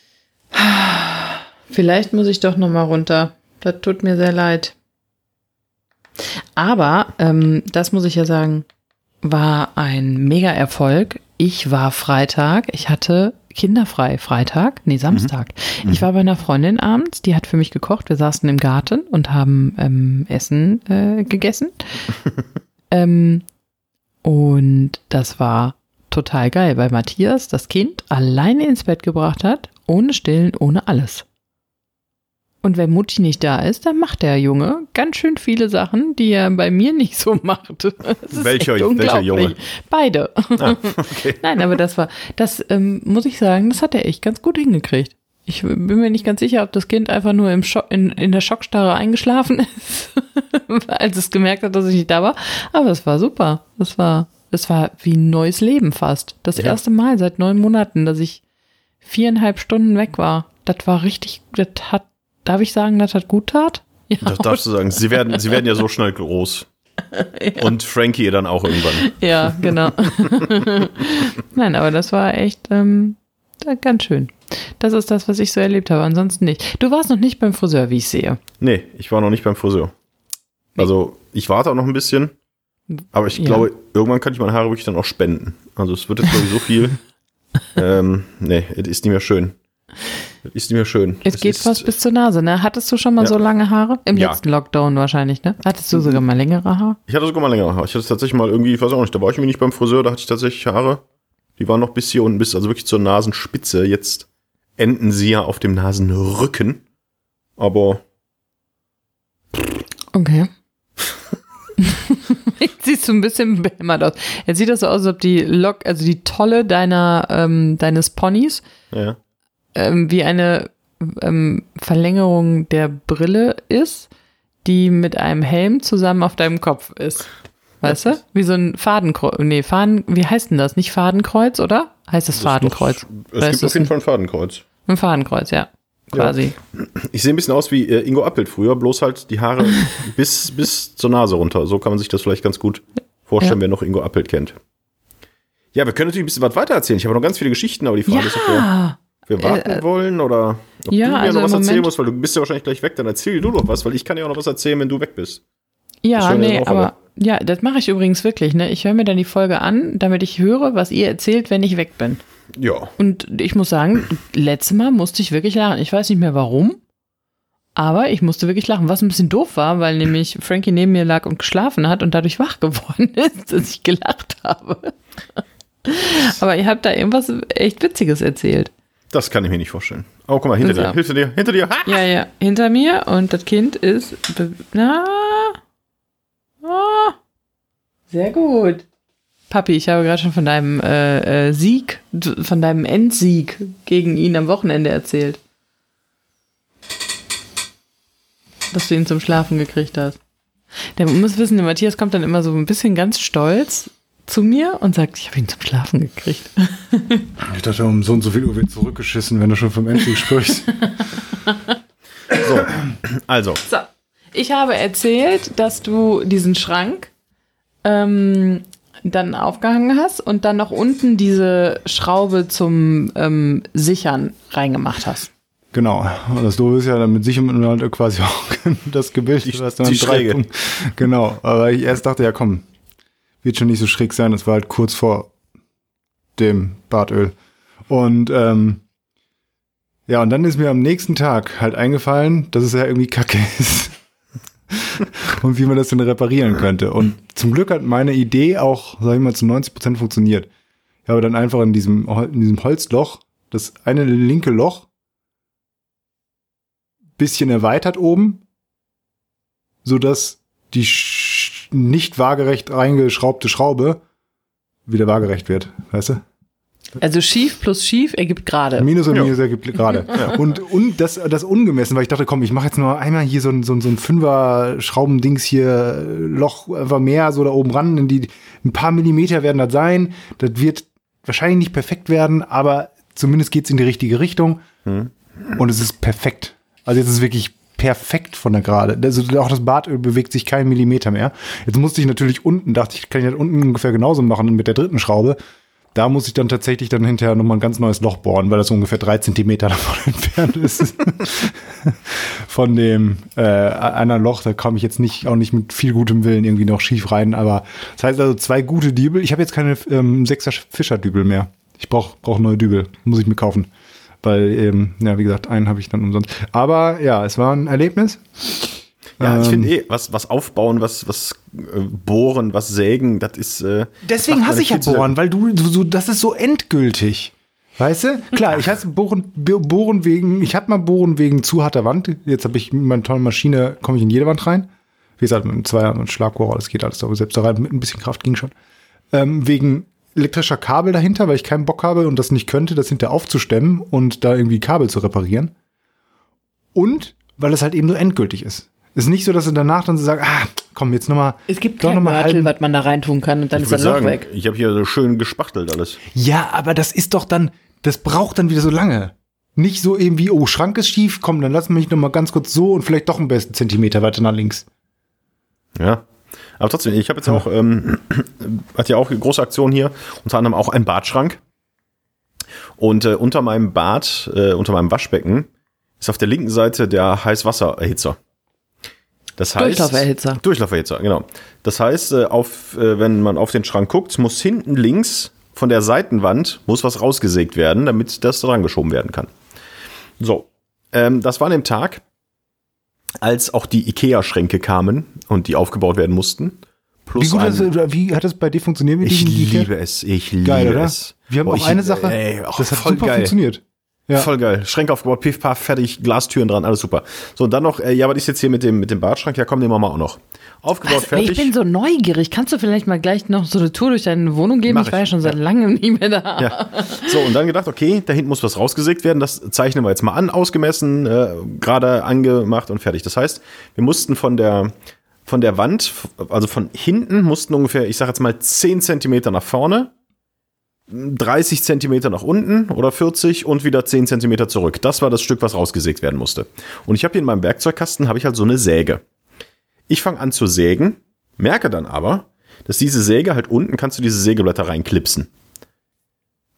[SPEAKER 1] Vielleicht muss ich doch nochmal runter. Das tut mir sehr leid. Aber, ähm, das muss ich ja sagen, war ein Mega-Erfolg. Ich war Freitag, ich hatte kinderfrei Freitag, nee, Samstag. Ich war bei einer Freundin abends, die hat für mich gekocht. Wir saßen im Garten und haben ähm, Essen äh, gegessen. ähm, und das war total geil, weil Matthias das Kind alleine ins Bett gebracht hat, ohne Stillen, ohne alles. Und wenn Mutti nicht da ist, dann macht der Junge ganz schön viele Sachen, die er bei mir nicht so macht.
[SPEAKER 2] Welcher- welcher. Junge?
[SPEAKER 1] Beide.
[SPEAKER 2] Ah, okay.
[SPEAKER 1] Nein, aber das war, das ähm, muss ich sagen, das hat er echt ganz gut hingekriegt. Ich bin mir nicht ganz sicher, ob das Kind einfach nur im Schock, in, in der Schockstarre eingeschlafen ist, als es gemerkt hat, dass ich nicht da war. Aber es war super. Das war, das war wie ein neues Leben fast. Das
[SPEAKER 2] Ja.
[SPEAKER 1] erste Mal seit neun Monaten, dass ich viereinhalb Stunden weg war. Das war richtig, das hat, darf ich sagen, das hat gut tat? Ja,
[SPEAKER 2] Das darfst du sagen. Sie werden, sie werden ja so schnell groß. Und Frankie dann auch irgendwann.
[SPEAKER 1] Ja, genau. Nein, aber das war echt ähm, ganz schön. Das ist das, was ich so erlebt habe. Ansonsten nicht. Du warst noch nicht beim Friseur, wie ich sehe.
[SPEAKER 2] Nee, ich war noch nicht beim Friseur. Also, ich warte auch noch ein bisschen. Aber ich
[SPEAKER 1] Ja.
[SPEAKER 2] glaube, irgendwann kann ich meine Haare wirklich dann auch spenden. Also, es wird jetzt, glaube ich, so viel. ähm, nee, es ist nicht mehr schön. Es ist mehr schön.
[SPEAKER 1] Es geht
[SPEAKER 2] ist,
[SPEAKER 1] fast bis zur Nase, ne? Hattest du schon mal
[SPEAKER 2] Ja.
[SPEAKER 1] so lange Haare? Im
[SPEAKER 2] Ja.
[SPEAKER 1] letzten Lockdown wahrscheinlich, ne? Hattest du sogar mal längere Haare?
[SPEAKER 2] Ich hatte sogar mal längere Haare. Ich hatte tatsächlich mal irgendwie, ich weiß auch nicht, da war ich irgendwie nicht beim Friseur, da hatte ich tatsächlich Haare. Die waren noch bis hier unten, bis also wirklich zur Nasenspitze. Jetzt enden sie ja auf dem Nasenrücken. Aber
[SPEAKER 1] Okay. Jetzt siehst du ein bisschen behämmert aus. Jetzt sieht das so aus, als ob die Lock, also die Tolle deiner, ähm, deines Ponys,
[SPEAKER 2] ja.
[SPEAKER 1] Ähm, wie eine ähm, Verlängerung der Brille ist, die mit einem Helm zusammen auf deinem Kopf ist. Weißt du? Wie so ein Fadenkreuz. Nee, Faden, wie heißt denn das? Nicht Fadenkreuz, oder? Heißt es Fadenkreuz? Oder
[SPEAKER 2] es gibt auf jeden Fall ein Fadenkreuz.
[SPEAKER 1] Ein Fadenkreuz, ja. Quasi.
[SPEAKER 2] Ich sehe ein bisschen aus wie äh, Ingo Appelt früher, bloß halt die Haare bis, bis zur Nase runter. So kann man sich das vielleicht ganz gut vorstellen,
[SPEAKER 1] Ja.
[SPEAKER 2] wer noch Ingo Appelt kennt. Ja, wir können natürlich ein bisschen was weiter erzählen. Ich habe noch ganz viele Geschichten, aber die Frage ist, ob wir,
[SPEAKER 1] Ja,
[SPEAKER 2] wir warten
[SPEAKER 1] Äh,
[SPEAKER 2] wollen oder ob
[SPEAKER 1] ja,
[SPEAKER 2] du mir
[SPEAKER 1] also
[SPEAKER 2] noch was
[SPEAKER 1] im
[SPEAKER 2] erzählen
[SPEAKER 1] Moment-
[SPEAKER 2] musst, weil du bist ja wahrscheinlich gleich weg. Dann erzähl du doch was, weil ich kann ja auch noch was erzählen, wenn du weg bist.
[SPEAKER 1] ja, nee, aber
[SPEAKER 2] aber-
[SPEAKER 1] ja, das mache ich übrigens wirklich. Ne? Ich höre mir dann die Folge an, damit ich höre, was ihr erzählt, wenn ich weg bin.
[SPEAKER 2] Ja.
[SPEAKER 1] Und ich muss sagen, letztes Mal musste ich wirklich lachen. Ich weiß nicht mehr warum, aber ich musste wirklich lachen. Was ein bisschen doof war, weil nämlich Frankie neben mir lag und geschlafen hat und dadurch wach geworden ist, dass ich gelacht habe. Aber ihr habt da irgendwas echt Witziges erzählt.
[SPEAKER 2] Das kann ich mir nicht vorstellen. Oh, guck mal, hinter dir, hinter dir, hinter dir. Ha!
[SPEAKER 1] Ja, ja, hinter mir und das Kind ist. Na. Ah, sehr gut. Papi, ich habe gerade schon von deinem äh, äh, Sieg, von deinem Endsieg gegen ihn am Wochenende erzählt. Dass du ihn zum Schlafen gekriegt hast. Der muss wissen, der Matthias kommt dann immer so ein bisschen ganz stolz zu mir und sagt, ich habe ihn zum Schlafen gekriegt.
[SPEAKER 3] Ich dachte, um so und so viel Uhr wird zurückgeschissen, wenn du schon vom Endsieg sprichst.
[SPEAKER 2] So, also,
[SPEAKER 1] So, ich habe erzählt, dass du diesen Schrank ähm, dann aufgehangen hast und dann noch unten diese Schraube zum ähm, Sichern reingemacht hast.
[SPEAKER 3] Genau. Und das Doofe ist ja, damit man halt quasi auch das Gebild.
[SPEAKER 2] Die-
[SPEAKER 3] was dann
[SPEAKER 2] die
[SPEAKER 3] drei Genau. Aber ich erst dachte, ja komm, wird schon nicht so schräg sein. Das war halt kurz vor dem Badöl. Und ähm, ja, und dann ist mir am nächsten Tag halt eingefallen, dass es ja irgendwie kacke ist. und wie man das denn reparieren könnte. Und zum Glück hat meine Idee auch, sag ich mal, zu 90 Prozent funktioniert. Ich habe dann einfach in diesem, in diesem Holzloch das eine linke Loch bisschen erweitert oben, so dass die nicht waagerecht reingeschraubte Schraube wieder waagerecht wird, weißt du?
[SPEAKER 1] Also schief plus schief ergibt gerade.
[SPEAKER 3] Minus und
[SPEAKER 2] Ja.
[SPEAKER 3] Minus ergibt gerade. Und, und das, das ungemessen, weil ich dachte, komm, ich mache jetzt nur einmal hier so ein, so ein, so ein Fünfer-Schraubendings hier, äh, Loch einfach mehr so da oben ran, in die, ein paar Millimeter werden das sein. Das wird wahrscheinlich nicht perfekt werden, aber zumindest geht's in die richtige Richtung.
[SPEAKER 2] Hm.
[SPEAKER 3] Und es ist perfekt. Also jetzt ist es wirklich perfekt von der Gerade. Also auch das Badöl bewegt sich keinen Millimeter mehr. Jetzt musste ich natürlich unten, dachte ich, kann ich das unten ungefähr genauso machen mit der dritten Schraube. Da muss ich dann tatsächlich dann hinterher nochmal ein ganz neues Loch bohren, weil das ungefähr drei Zentimeter davon entfernt ist. Von dem äh, einer Loch, da kam ich jetzt nicht, auch nicht mit viel gutem Willen irgendwie noch schief rein. Aber das heißt also zwei gute Dübel. Ich habe jetzt keine ähm, sechser Fischerdübel mehr. Ich brauche brauch neue Dübel. Muss ich mir kaufen. Weil, ähm, ja, wie gesagt, einen habe ich dann umsonst. Aber ja, es war ein Erlebnis.
[SPEAKER 2] Ja, ich
[SPEAKER 3] Ähm.
[SPEAKER 2] finde eh, was, was aufbauen, was, was äh, bohren, was sägen, das ist. Äh,
[SPEAKER 3] Deswegen hasse ich ja Bohren, weil du, du so, das ist so endgültig. Weißt du? Klar, ich hasse Bohren, Bo- Bohren wegen, ich hatte mal Bohren wegen zu harter Wand. Jetzt habe ich mit meiner tollen Maschine, komme ich in jede Wand rein. Wie gesagt, mit einem Zweier und Schlagbohrer, das geht alles, aber selbst da rein mit ein bisschen Kraft ging schon. Ähm, wegen elektrischer Kabel dahinter, weil ich keinen Bock habe und das nicht könnte, das hinter aufzustemmen und da irgendwie Kabel zu reparieren. Und weil es halt eben so endgültig ist. Ist nicht so, dass du danach dann so sagst, ah, komm, jetzt nochmal.
[SPEAKER 1] Es gibt
[SPEAKER 3] doch
[SPEAKER 1] kein
[SPEAKER 3] noch mal
[SPEAKER 1] Mörtel, was man da reintun kann und dann
[SPEAKER 2] Ich
[SPEAKER 1] ist das Loch
[SPEAKER 2] sagen,
[SPEAKER 1] weg.
[SPEAKER 2] ich habe hier so schön gespachtelt alles.
[SPEAKER 3] Ja, aber das ist doch dann, das braucht dann wieder so lange. Nicht so irgendwie, oh, Schrank ist schief, komm, dann lass mich noch mal ganz kurz so und vielleicht doch einen besten Zentimeter weiter nach links.
[SPEAKER 2] Ja. Aber trotzdem, ich habe jetzt auch, ähm, hat ja auch eine große Aktion hier, unter anderem auch einen Badschrank. Und äh, unter meinem Bad, äh, unter meinem Waschbecken, ist auf der linken Seite der Heißwassererhitzer. Das heißt,
[SPEAKER 1] Durchlauferhitzer.
[SPEAKER 2] Durchlauferhitzer, genau. Das heißt, äh, auf, äh, wenn man auf den Schrank guckt, muss hinten links von der Seitenwand muss was rausgesägt werden, damit das dran geschoben werden kann. So, ähm, das war an dem Tag, als auch die Ikea-Schränke kamen und die aufgebaut werden mussten. Plus
[SPEAKER 3] Wie, gut
[SPEAKER 2] ein-
[SPEAKER 3] das, wie hat das bei dir funktioniert mit
[SPEAKER 2] ich liebe es, ich liebe
[SPEAKER 3] Geil, oder?
[SPEAKER 2] es.
[SPEAKER 3] Wir haben
[SPEAKER 2] Oh,
[SPEAKER 3] auch
[SPEAKER 2] ich-
[SPEAKER 3] eine Sache,
[SPEAKER 2] ey, oh,
[SPEAKER 3] das hat
[SPEAKER 2] voll
[SPEAKER 3] super
[SPEAKER 2] geil.
[SPEAKER 3] funktioniert. Ja.
[SPEAKER 2] Voll geil. Schränke aufgebaut, piff, paff, fertig, Glastüren dran, alles super. So, und dann noch, äh, ja, was ist jetzt hier mit dem, mit dem Badschrank? Ja, komm, den machen wir auch noch. Aufgebaut,
[SPEAKER 1] Also,
[SPEAKER 2] fertig.
[SPEAKER 1] ich bin so neugierig. Kannst du vielleicht mal gleich noch so eine Tour durch deine Wohnung geben?
[SPEAKER 2] Mach
[SPEAKER 1] ich war
[SPEAKER 2] ich,
[SPEAKER 1] ja schon seit langem nicht mehr da.
[SPEAKER 2] Ja. So, und dann gedacht, okay, da hinten muss was rausgesägt werden. Das zeichnen wir jetzt mal an, ausgemessen, äh, gerade angemacht und fertig. Das heißt, wir mussten von der, von der Wand, also von hinten, mussten ungefähr, ich sag jetzt mal 10 Zentimeter nach vorne, 30 Zentimeter nach unten oder 40 und wieder 10 Zentimeter zurück. Das war das Stück, was rausgesägt werden musste. Und ich habe hier in meinem Werkzeugkasten, habe ich halt so eine Säge. Ich fange an zu sägen, merke dann aber, dass diese Säge halt unten kannst du diese Sägeblätter reinklipsen.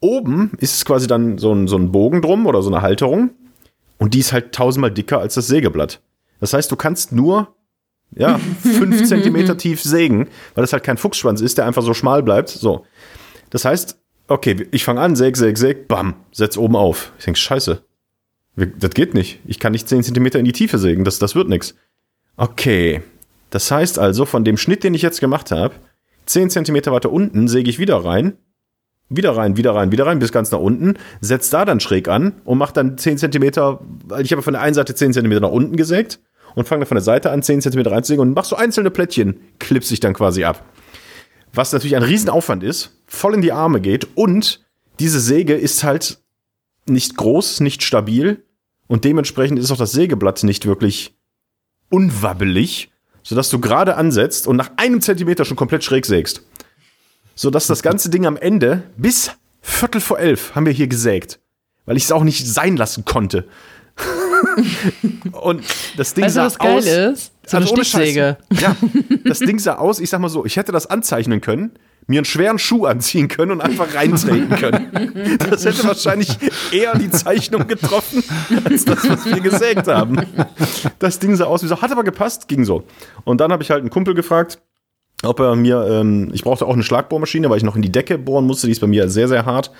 [SPEAKER 2] Oben ist es quasi dann so ein, so ein Bogen drum oder so eine Halterung. Und die ist halt tausendmal dicker als das Sägeblatt. Das heißt, du kannst nur ja, fünf Zentimeter tief sägen, weil das halt kein Fuchsschwanz ist, der einfach so schmal bleibt. So. Das heißt, okay, ich fange an, säg, säg, säg, bam, setz oben auf. Ich denke, scheiße. Das geht nicht. Ich kann nicht 10 Zentimeter in die Tiefe sägen. Das, das wird nix. Okay. Das heißt also, von dem Schnitt, den ich jetzt gemacht habe, 10 Zentimeter weiter unten säge ich wieder rein, wieder rein, wieder rein, wieder rein, bis ganz nach unten, setzt da dann schräg an und macht dann 10 Zentimeter, weil ich habe von der einen Seite 10 Zentimeter nach unten gesägt und fange dann von der Seite an 10 Zentimeter reinzusägen und mach so einzelne Plättchen, klipse ich dann quasi ab. Was natürlich ein Riesenaufwand ist, voll in die Arme geht und diese Säge ist halt nicht groß, nicht stabil und dementsprechend ist auch das Sägeblatt nicht wirklich unwabbelig, sodass du gerade ansetzt und nach einem Zentimeter schon komplett schräg sägst. Sodass das ganze Ding am Ende bis Viertel vor elf haben wir hier gesägt, weil ich es auch nicht sein lassen konnte. und das Ding
[SPEAKER 1] Weißt du,
[SPEAKER 2] sah
[SPEAKER 1] was geil
[SPEAKER 2] aus,
[SPEAKER 1] ist? So eine
[SPEAKER 2] also Scheiß.
[SPEAKER 1] Stichsäge.
[SPEAKER 2] Ja, das Ding sah aus, ich sag mal so, ich hätte das anzeichnen können, mir einen schweren Schuh anziehen können und einfach reintreten können. Das hätte wahrscheinlich eher die Zeichnung getroffen, als das, was wir gesägt haben. Das Ding sah aus wie so, hat aber gepasst, ging so. Und dann habe ich halt einen Kumpel gefragt, ob er mir, ähm, ich brauchte auch eine Schlagbohrmaschine, weil ich noch in die Decke bohren musste, die ist bei mir sehr, sehr hart.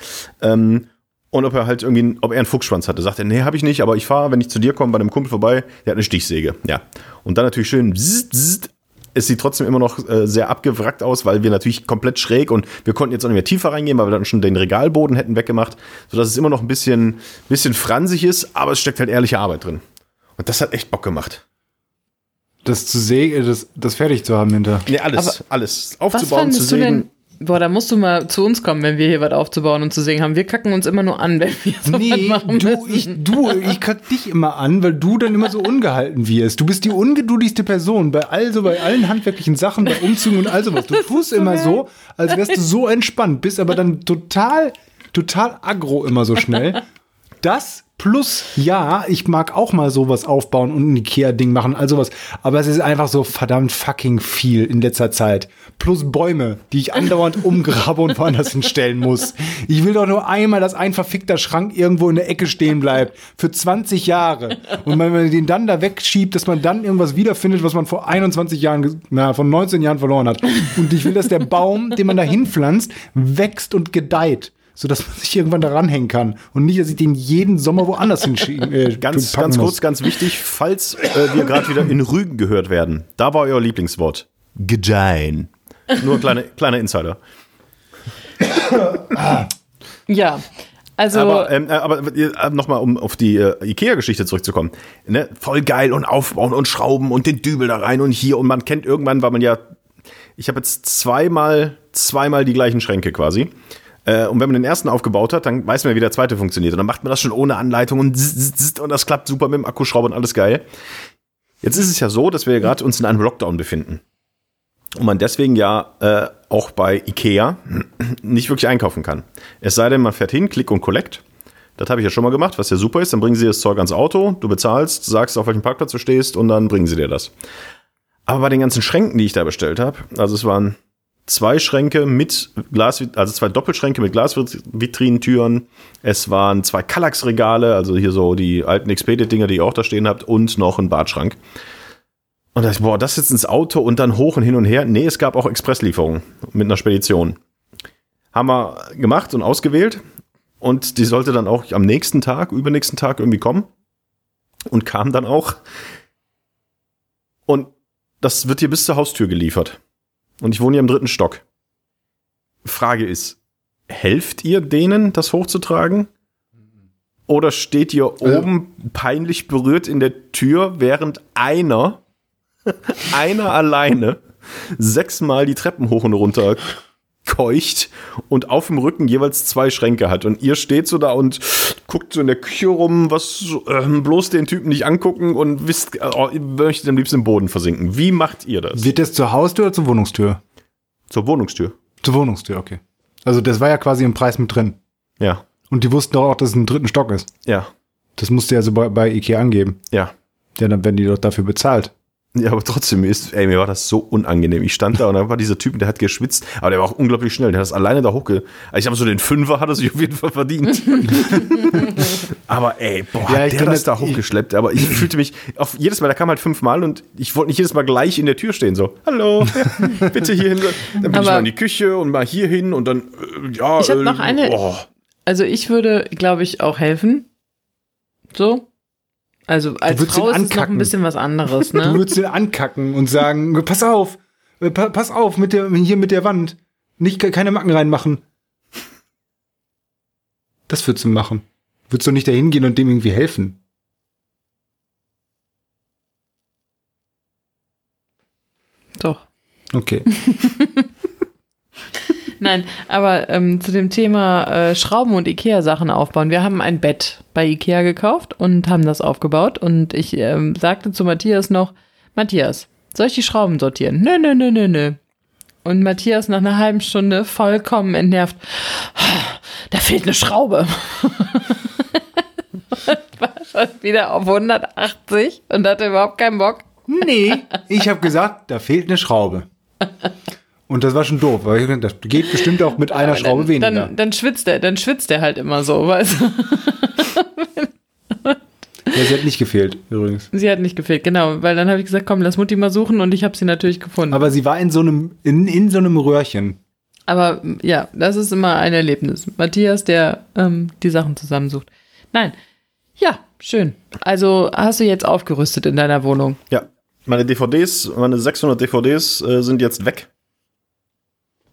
[SPEAKER 2] Ähm, und ob er halt irgendwie, ob er einen Fuchsschwanz hatte. Sagt er, nee, habe ich nicht, aber ich fahre, wenn ich zu dir komme, bei einem Kumpel vorbei, der hat eine Stichsäge. Ja. Und dann natürlich schön, bzzzt. Es sieht trotzdem immer noch äh, sehr abgewrackt aus, weil wir natürlich komplett schräg und wir konnten jetzt auch nicht mehr tiefer reingehen, weil wir dann schon den Regalboden hätten weggemacht, sodass es immer noch ein bisschen, bisschen fransig ist, aber es steckt halt ehrliche Arbeit drin. Und das hat echt Bock gemacht.
[SPEAKER 3] Das zu sägen, das, das fertig zu haben hinter.
[SPEAKER 2] Nee, alles,
[SPEAKER 1] Aber
[SPEAKER 2] alles.
[SPEAKER 1] Was
[SPEAKER 2] Aufzubauen, zu sägen.
[SPEAKER 1] Boah, da musst du mal zu uns kommen, wenn wir hier was aufzubauen und zu singen haben. Wir kacken uns immer nur an, wenn wir so
[SPEAKER 3] Nee,
[SPEAKER 1] machen
[SPEAKER 3] du,
[SPEAKER 1] müssen.
[SPEAKER 3] ich, du, ich kack dich immer an, weil du dann immer so ungehalten wirst. Du bist die ungeduldigste Person bei also bei allen handwerklichen Sachen, bei Umzügen und all sowas. Du tust immer so, als wärst du so entspannt, bist aber dann total, total aggro immer so schnell. Das plus, ja, ich mag auch mal sowas aufbauen und ein Ikea-Ding machen, all sowas. Aber es ist einfach so verdammt fucking viel in letzter Zeit. Plus Bäume, die ich andauernd umgrabe und woanders hinstellen muss. Ich will doch nur einmal, dass ein verfickter Schrank irgendwo in der Ecke stehen bleibt. Für 20 Jahre. Und wenn man den dann da wegschiebt, dass man dann irgendwas wiederfindet, was man vor 21 Jahren, na, von 19 Jahren verloren hat. Und ich will, dass der Baum, den man da hinpflanzt, wächst und gedeiht sodass man sich irgendwann daran hängen kann und nicht, dass ich den jeden Sommer woanders hinschieben. Äh,
[SPEAKER 2] Ganz, ganz kurz, ganz wichtig, falls äh, wir gerade wieder in Rügen gehört werden, da war euer Lieblingswort. Gedeihen. Nur ein kleiner, kleiner Insider.
[SPEAKER 1] Ja, also
[SPEAKER 2] Aber, ähm, äh, aber äh, nochmal, um auf die äh, Ikea-Geschichte zurückzukommen. Ne? Voll geil und aufbauen und schrauben und den Dübel da rein und hier. Und man kennt irgendwann, weil man ja, ich habe jetzt zweimal, zweimal die gleichen Schränke quasi. Äh, und wenn man den ersten aufgebaut hat, dann weiß man, wie der zweite funktioniert. Und dann macht man das schon ohne Anleitung und, zzz, zzz, und das klappt super mit dem Akkuschrauber und alles geil. Jetzt ist es ja so, dass wir gerade uns in einem Lockdown befinden. Und man deswegen ja äh, auch bei Ikea nicht wirklich einkaufen kann. Es sei denn, man fährt hin, Klick und Collect. Das habe ich ja schon mal gemacht, was ja super ist. Dann bringen sie das Zeug ans Auto, du bezahlst, sagst, auf welchem Parkplatz du stehst und dann bringen sie dir das. Aber bei den ganzen Schränken, die ich da bestellt habe, also es waren zwei Schränke mit Glas, also zwei Doppelschränke mit Glasvitrinentüren. Es waren zwei Kallax-Regale, also hier so die alten Expedit-Dinger, die ihr auch da stehen habt, und noch ein Badschrank. Und da dachte ich, boah, das jetzt ins Auto und dann hoch und hin und her. Nee, es gab auch Expresslieferungen mit einer Spedition. Haben wir gemacht und ausgewählt. Und die sollte dann auch am nächsten Tag, übernächsten Tag irgendwie kommen. Und kam dann auch. Und das wird hier bis zur Haustür geliefert. Und ich wohne hier im dritten Stock. Frage ist, helft ihr denen, das hochzutragen? Oder steht ihr oben peinlich berührt in der Tür, während einer, einer alleine, sechsmal die Treppen hoch und runter keucht und auf dem Rücken jeweils zwei Schränke hat. Und ihr steht so da und guckt so in der Küche rum, was ähm, bloß den Typen nicht angucken und wisst, äh, oh, ihr möchtet am liebsten im Boden versinken. Wie macht ihr das?
[SPEAKER 3] Wird das zur Haustür oder zur Wohnungstür?
[SPEAKER 2] Zur Wohnungstür.
[SPEAKER 3] Zur Wohnungstür, okay. Also das war ja quasi im Preis mit drin.
[SPEAKER 2] Ja,
[SPEAKER 3] Und die wussten doch auch, dass es im dritten Stock ist.
[SPEAKER 2] ja,
[SPEAKER 3] Das musste ja so bei, bei Ikea angeben.
[SPEAKER 2] ja.
[SPEAKER 3] Ja, dann werden die doch dafür bezahlt.
[SPEAKER 2] Ja, aber trotzdem ist, ey, mir war das so unangenehm. Ich stand da und dann war dieser Typ, der hat geschwitzt, aber der war auch unglaublich schnell. Der hat das alleine da hochge. Also ich habe so den Fünfer hat er sich auf jeden Fall verdient. aber ey, boah,
[SPEAKER 3] Ja,
[SPEAKER 2] hat
[SPEAKER 3] ich
[SPEAKER 2] der das da hochgeschleppt. Aber ich fühlte mich auf jedes Mal, der kam halt fünfmal und ich wollte nicht jedes Mal gleich in der Tür stehen. So, hallo, ja, bitte hier hin. Dann bin ich
[SPEAKER 1] Aber-
[SPEAKER 2] mal in die Küche und mal hier hin und dann, äh, ja.
[SPEAKER 1] Ich hab
[SPEAKER 2] äh,
[SPEAKER 1] noch eine-
[SPEAKER 2] Oh,
[SPEAKER 1] Also ich würde, glaube ich, auch helfen. So. Also als Frau ist es noch ein bisschen was anderes,
[SPEAKER 3] Du
[SPEAKER 1] ne?
[SPEAKER 3] würdest ihn ankacken und sagen, pass auf, äh, pa pass auf mit der, hier mit der Wand. Nicht, keine Macken reinmachen. Das würdest du machen. Würdest du nicht dahin gehen und dem irgendwie helfen?
[SPEAKER 1] Doch.
[SPEAKER 3] Okay.
[SPEAKER 1] Nein, aber ähm, zu dem Thema äh, Schrauben und Ikea-Sachen aufbauen. Wir haben ein Bett bei Ikea gekauft und haben das aufgebaut. Und ich ähm, sagte zu Matthias noch, Matthias, soll ich die Schrauben sortieren? Nö, nö, nö, nö, nö. Und Matthias nach einer halben Stunde vollkommen entnervt, da fehlt eine Schraube. war schon wieder auf 180 und hatte überhaupt keinen Bock.
[SPEAKER 3] Nee, ich habe gesagt, da fehlt eine Schraube. Und das war schon doof, weil ich das geht bestimmt auch mit einer
[SPEAKER 1] Aber
[SPEAKER 3] Schraube
[SPEAKER 1] dann,
[SPEAKER 3] weniger.
[SPEAKER 1] Dann, dann schwitzt er, dann schwitzt er halt immer so, weißt du.
[SPEAKER 3] ja, sie hat nicht gefehlt, übrigens.
[SPEAKER 1] Sie hat nicht gefehlt, genau, weil dann habe ich gesagt, komm, lass Mutti mal suchen und ich habe sie natürlich gefunden. Aber,
[SPEAKER 3] Aber sie war in so einem, in, in so einem Röhrchen.
[SPEAKER 1] ja, das ist immer ein Erlebnis. Matthias, der ähm, die Sachen zusammensucht. Nein, ja, schön. Also hast du jetzt aufgerüstet in deiner Wohnung.
[SPEAKER 2] ja. Meine DVDs, meine 600 DVDs äh, sind jetzt weg.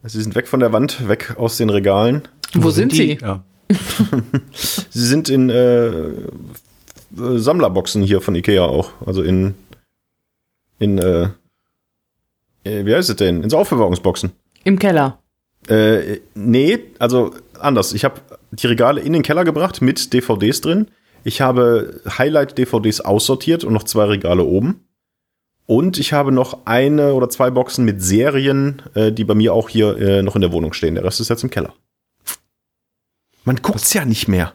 [SPEAKER 2] Sie sind weg von der Wand, weg aus den Regalen.
[SPEAKER 1] Wo, sind,
[SPEAKER 3] die?
[SPEAKER 1] sie?
[SPEAKER 3] Ja.
[SPEAKER 2] Sie sind in äh, äh, Sammlerboxen hier von Ikea auch. Also in, in äh, äh, wie heißt es denn? In so Aufbewahrungsboxen.
[SPEAKER 1] Im Keller.
[SPEAKER 2] Äh, nee, also anders. Ich habe die Regale in den Keller gebracht mit DVDs drin. Ich habe Highlight-DVDs aussortiert und noch zwei Regale oben. Und ich habe noch eine oder zwei Boxen mit Serien, äh, die bei mir auch hier äh, noch in der Wohnung stehen. Der Rest ist jetzt im Keller. Man guckt's ja nicht mehr.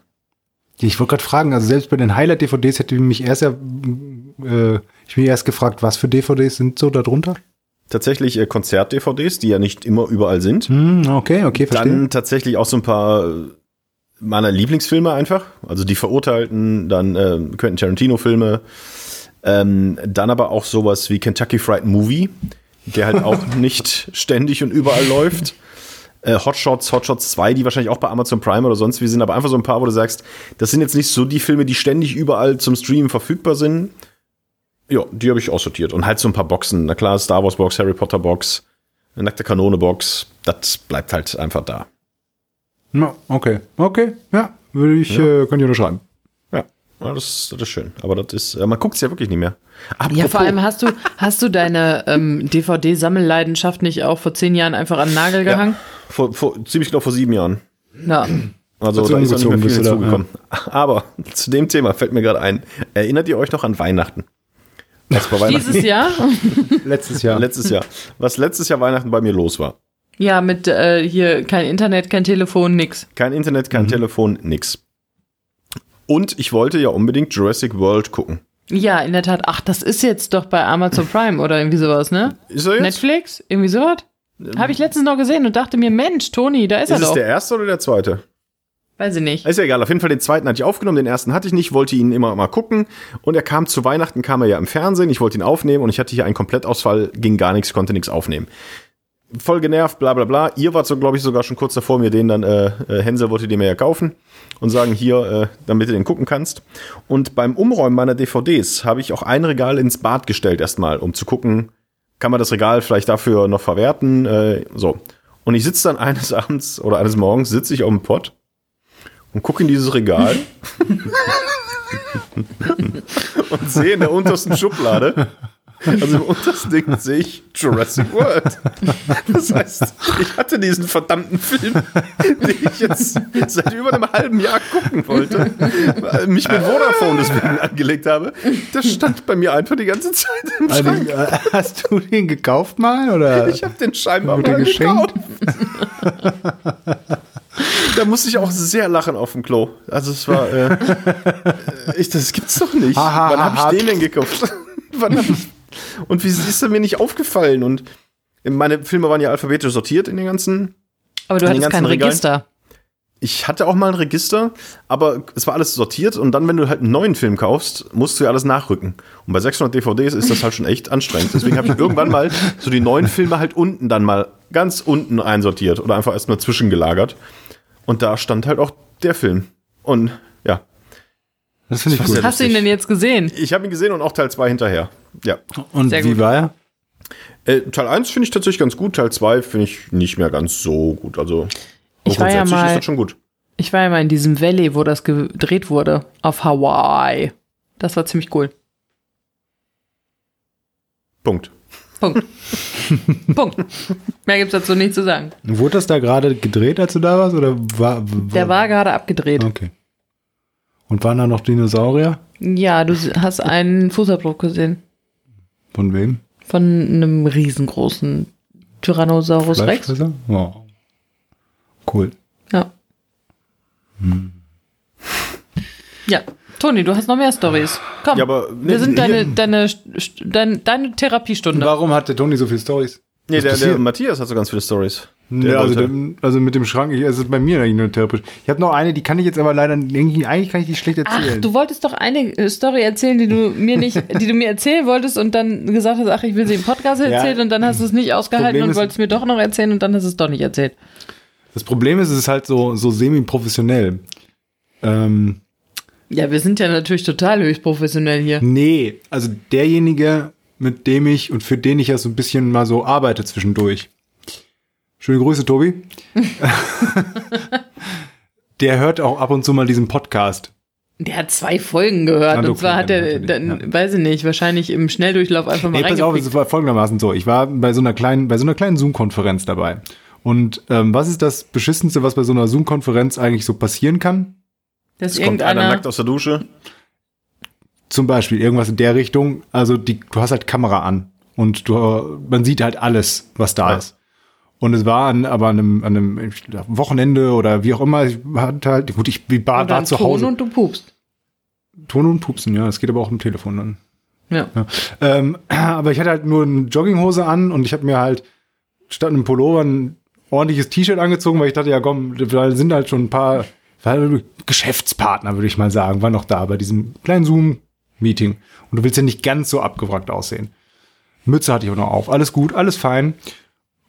[SPEAKER 3] Ich wollte gerade fragen, also selbst bei den Highlight-DVDs hätte ich mich erst ja, äh, ich mich erst gefragt, was für DVDs sind so darunter?
[SPEAKER 2] Tatsächlich äh, Konzert-DVDs, die ja nicht immer überall sind.
[SPEAKER 3] Hm, okay, okay, verstehe.
[SPEAKER 2] Dann tatsächlich auch so ein paar äh, meiner Lieblingsfilme einfach. Also die Verurteilten, dann äh, Quentin Tarantino-Filme. Ähm, dann aber auch sowas wie Kentucky Fried Movie, der halt auch nicht ständig und überall läuft. Äh, Hotshots, Hotshots 2, die wahrscheinlich auch bei Amazon Prime oder sonst wie sind, aber einfach so ein paar, wo du sagst, das sind jetzt nicht so die Filme, die ständig überall zum Streamen verfügbar sind. Ja, die habe ich aussortiert. Und halt so ein paar Boxen. Na klar, Star Wars Box, Harry Potter Box, Nackte Kanone Box. Das bleibt halt einfach da.
[SPEAKER 3] Ja, okay, okay, ja, würde ich,
[SPEAKER 2] Ja.
[SPEAKER 3] äh, könnt ihr unterschreiben.
[SPEAKER 2] Ja, ja das, das ist schön. Aber das ist, äh, man guckt es ja wirklich nicht mehr. Apropos,
[SPEAKER 1] Ja, vor allem hast du, hast du deine ähm, DVD-Sammelleidenschaft nicht auch vor zehn Jahren einfach an den Nagel gehangen?
[SPEAKER 2] vor, vor, ziemlich genau vor sieben Jahren.
[SPEAKER 1] Ja.
[SPEAKER 2] Also da ist nicht mehr viel hinzugekommen. Aber zu dem Thema fällt mir gerade ein. Erinnert ihr euch noch an Weihnachten? Was bei Weihnachten
[SPEAKER 1] Dieses Jahr?
[SPEAKER 3] Letztes Jahr.
[SPEAKER 2] letztes Jahr. Was letztes Jahr Weihnachten bei mir los war.
[SPEAKER 1] Ja, mit äh, hier kein Internet, kein Telefon, nix.
[SPEAKER 2] Kein Internet,
[SPEAKER 3] Mhm.
[SPEAKER 2] kein Telefon, nix. Und ich wollte ja unbedingt Jurassic World gucken.
[SPEAKER 1] Ja, in der Tat. Ach, das ist jetzt doch bei Amazon Prime oder irgendwie sowas, ne?
[SPEAKER 2] Ist er jetzt?
[SPEAKER 1] Netflix? Irgendwie sowas? Habe ich letztens noch gesehen und dachte mir, Mensch, Toni, da ist,
[SPEAKER 2] Ist
[SPEAKER 1] er
[SPEAKER 2] es
[SPEAKER 1] doch.
[SPEAKER 2] der erste oder der zweite?
[SPEAKER 1] Weiß ich nicht.
[SPEAKER 2] Ist ja egal. Auf jeden Fall den zweiten hatte ich aufgenommen, den ersten hatte ich nicht, wollte ihn immer mal gucken. Und er kam zu Weihnachten, kam er ja im Fernsehen. Ich wollte ihn aufnehmen und ich hatte hier einen Komplettausfall, ging gar nichts, konnte nichts aufnehmen. Voll genervt, bla bla bla. Ihr wart so, glaube ich, sogar schon kurz davor, mir den dann, äh, äh, Hänsel wollte den mir ja kaufen und sagen, hier, äh, damit du den gucken kannst. Und beim Umräumen meiner DVDs habe ich auch ein Regal ins Bad gestellt erstmal, um zu gucken, kann man das Regal vielleicht dafür noch verwerten, äh, so. Und ich sitze dann eines Abends oder eines Morgens, sitze ich auf dem Pott und gucke in dieses Regal und sehe in der untersten Schublade, also im untersten Ding sehe ich Jurassic World. Das heißt, ich hatte diesen verdammten Film, den ich jetzt seit über einem halben Jahr gucken wollte, mich mit Vodafone deswegen angelegt habe. Das stand bei mir einfach die ganze Zeit im
[SPEAKER 3] Also,
[SPEAKER 2] Schrank.
[SPEAKER 3] äh, hast du den gekauft mal? Oder?
[SPEAKER 2] Ich habe den scheinbar mal
[SPEAKER 3] geschenkt?
[SPEAKER 2] gekauft. Da musste ich auch sehr lachen auf dem Klo. Also es war, äh, äh, ich, das gibt's doch nicht.
[SPEAKER 3] Ha, ha,
[SPEAKER 2] Wann
[SPEAKER 3] ha,
[SPEAKER 2] habe
[SPEAKER 3] ha.
[SPEAKER 2] ich den denn gekauft? Wann hab ich, und wie ist er mir nicht aufgefallen? Und meine Filme waren ja alphabetisch sortiert in den ganzen.
[SPEAKER 1] Aber du hattest kein
[SPEAKER 2] Regalen?
[SPEAKER 1] Register.
[SPEAKER 2] Ich hatte auch mal ein Register, aber es war alles sortiert und dann, wenn du halt einen neuen Film kaufst, musst du ja alles nachrücken. Und bei 600 DVDs ist das halt schon echt anstrengend. Deswegen habe ich irgendwann mal so die neuen Filme halt unten dann mal ganz unten einsortiert oder einfach erstmal zwischengelagert. Und da stand halt auch der Film. Und ja,
[SPEAKER 3] Das finde ich gut.
[SPEAKER 2] ist
[SPEAKER 1] Hast du ihn denn jetzt gesehen?
[SPEAKER 2] ich habe ihn gesehen und auch Teil 2 hinterher. Ja.
[SPEAKER 3] Und
[SPEAKER 1] Sehr
[SPEAKER 3] wie
[SPEAKER 1] gut.
[SPEAKER 3] war er?
[SPEAKER 2] Äh, Teil 1 finde ich tatsächlich ganz gut, Teil 2 finde ich nicht mehr ganz so gut. Also
[SPEAKER 1] Ich war ja
[SPEAKER 2] grundsätzlich
[SPEAKER 1] mal-
[SPEAKER 2] ist das schon gut.
[SPEAKER 1] Ich war ja mal in diesem Valley, wo das gedreht wurde, auf Hawaii. Das war ziemlich cool.
[SPEAKER 2] Punkt.
[SPEAKER 1] Punkt. Punkt. Mehr gibt's dazu nicht zu sagen.
[SPEAKER 3] Wurde das da gerade gedreht, als du da warst? Oder war, war
[SPEAKER 1] Der war gerade abgedreht.
[SPEAKER 3] Okay. Und waren da noch Dinosaurier?
[SPEAKER 1] Ja, du hast einen Fußabdruck gesehen.
[SPEAKER 3] Von wem?
[SPEAKER 1] Von einem riesengroßen Tyrannosaurus Rex.
[SPEAKER 3] Fleischfresser? Oh. Cool.
[SPEAKER 1] Ja. Ja. Toni, du hast noch mehr Stories. Komm,
[SPEAKER 2] Ja, aber,
[SPEAKER 1] wir
[SPEAKER 2] nee,
[SPEAKER 1] sind deine, deine, St- dein, deine Therapiestunde.
[SPEAKER 3] Warum hatte Toni so viele Stories?
[SPEAKER 2] Nee, der, der? Matthias hat so ganz viele Stories.
[SPEAKER 3] Ja, also, dem, also mit dem Schrank, ich, es ist bei mir eigentlich nur therapisch. Ich habe noch eine, die kann ich jetzt aber leider irgendwie, eigentlich kann ich die schlecht
[SPEAKER 1] Ach,
[SPEAKER 3] erzählen.
[SPEAKER 1] du wolltest doch eine äh, Story erzählen, die du mir nicht, die du mir erzählen wolltest und dann gesagt hast, ach, ich will sie im Podcast erzählen und dann hast du es nicht ausgehalten
[SPEAKER 3] Problem
[SPEAKER 1] und
[SPEAKER 3] ist-
[SPEAKER 1] wolltest mir doch noch erzählen und dann hast du es doch nicht erzählt.
[SPEAKER 3] Das Problem ist, es ist halt so, so semi-professionell. Ähm,
[SPEAKER 1] Ja, wir sind ja natürlich total höchst professionell hier.
[SPEAKER 3] nee, also derjenige, mit dem ich und für den ich ja so ein bisschen mal so arbeite zwischendurch. Schöne Grüße, Tobi. Der hört auch ab und zu mal diesen Podcast.
[SPEAKER 1] Der hat zwei Folgen gehört
[SPEAKER 3] Na,
[SPEAKER 1] und zwar hat er, dann,
[SPEAKER 3] den,
[SPEAKER 1] weiß ich nicht, wahrscheinlich im Schnelldurchlauf einfach mal
[SPEAKER 3] Nee, pass auf,
[SPEAKER 1] reingepickt.
[SPEAKER 3] es war folgendermaßen so. Ich war bei so einer kleinen, bei so einer kleinen Zoom-Konferenz dabei. Und ähm, was ist das Beschissenste, was bei so einer Zoom-Konferenz eigentlich so passieren kann?
[SPEAKER 1] Dass
[SPEAKER 2] Es kommt einer
[SPEAKER 1] irgendeiner,
[SPEAKER 2] nackt aus der Dusche.
[SPEAKER 3] Zum Beispiel irgendwas in der Richtung. Also die, du hast halt Kamera an und du, man sieht halt alles, was da
[SPEAKER 2] Ja.
[SPEAKER 3] ist. Und es war an, aber an einem, an einem Wochenende oder wie auch immer. Ich hatte halt, gut, ich war,
[SPEAKER 1] dann
[SPEAKER 3] zu
[SPEAKER 1] Ton
[SPEAKER 3] Hause.
[SPEAKER 1] und du pupst.
[SPEAKER 3] Ton und Pupsen, ja. Das geht aber auch im Telefon dann.
[SPEAKER 1] Ja.
[SPEAKER 3] Ja. Ähm, aber ich hatte halt nur eine Jogginghose an und ich habe mir halt statt einem Pullover ein ordentliches T-Shirt angezogen, weil ich dachte, ja komm, da sind halt schon ein paar weil Geschäftspartner, würde ich mal sagen, waren noch da bei diesem kleinen Zoom-Meeting. Und du willst ja nicht ganz so abgewrackt aussehen. Mütze hatte ich auch noch auf. Alles gut, alles fein.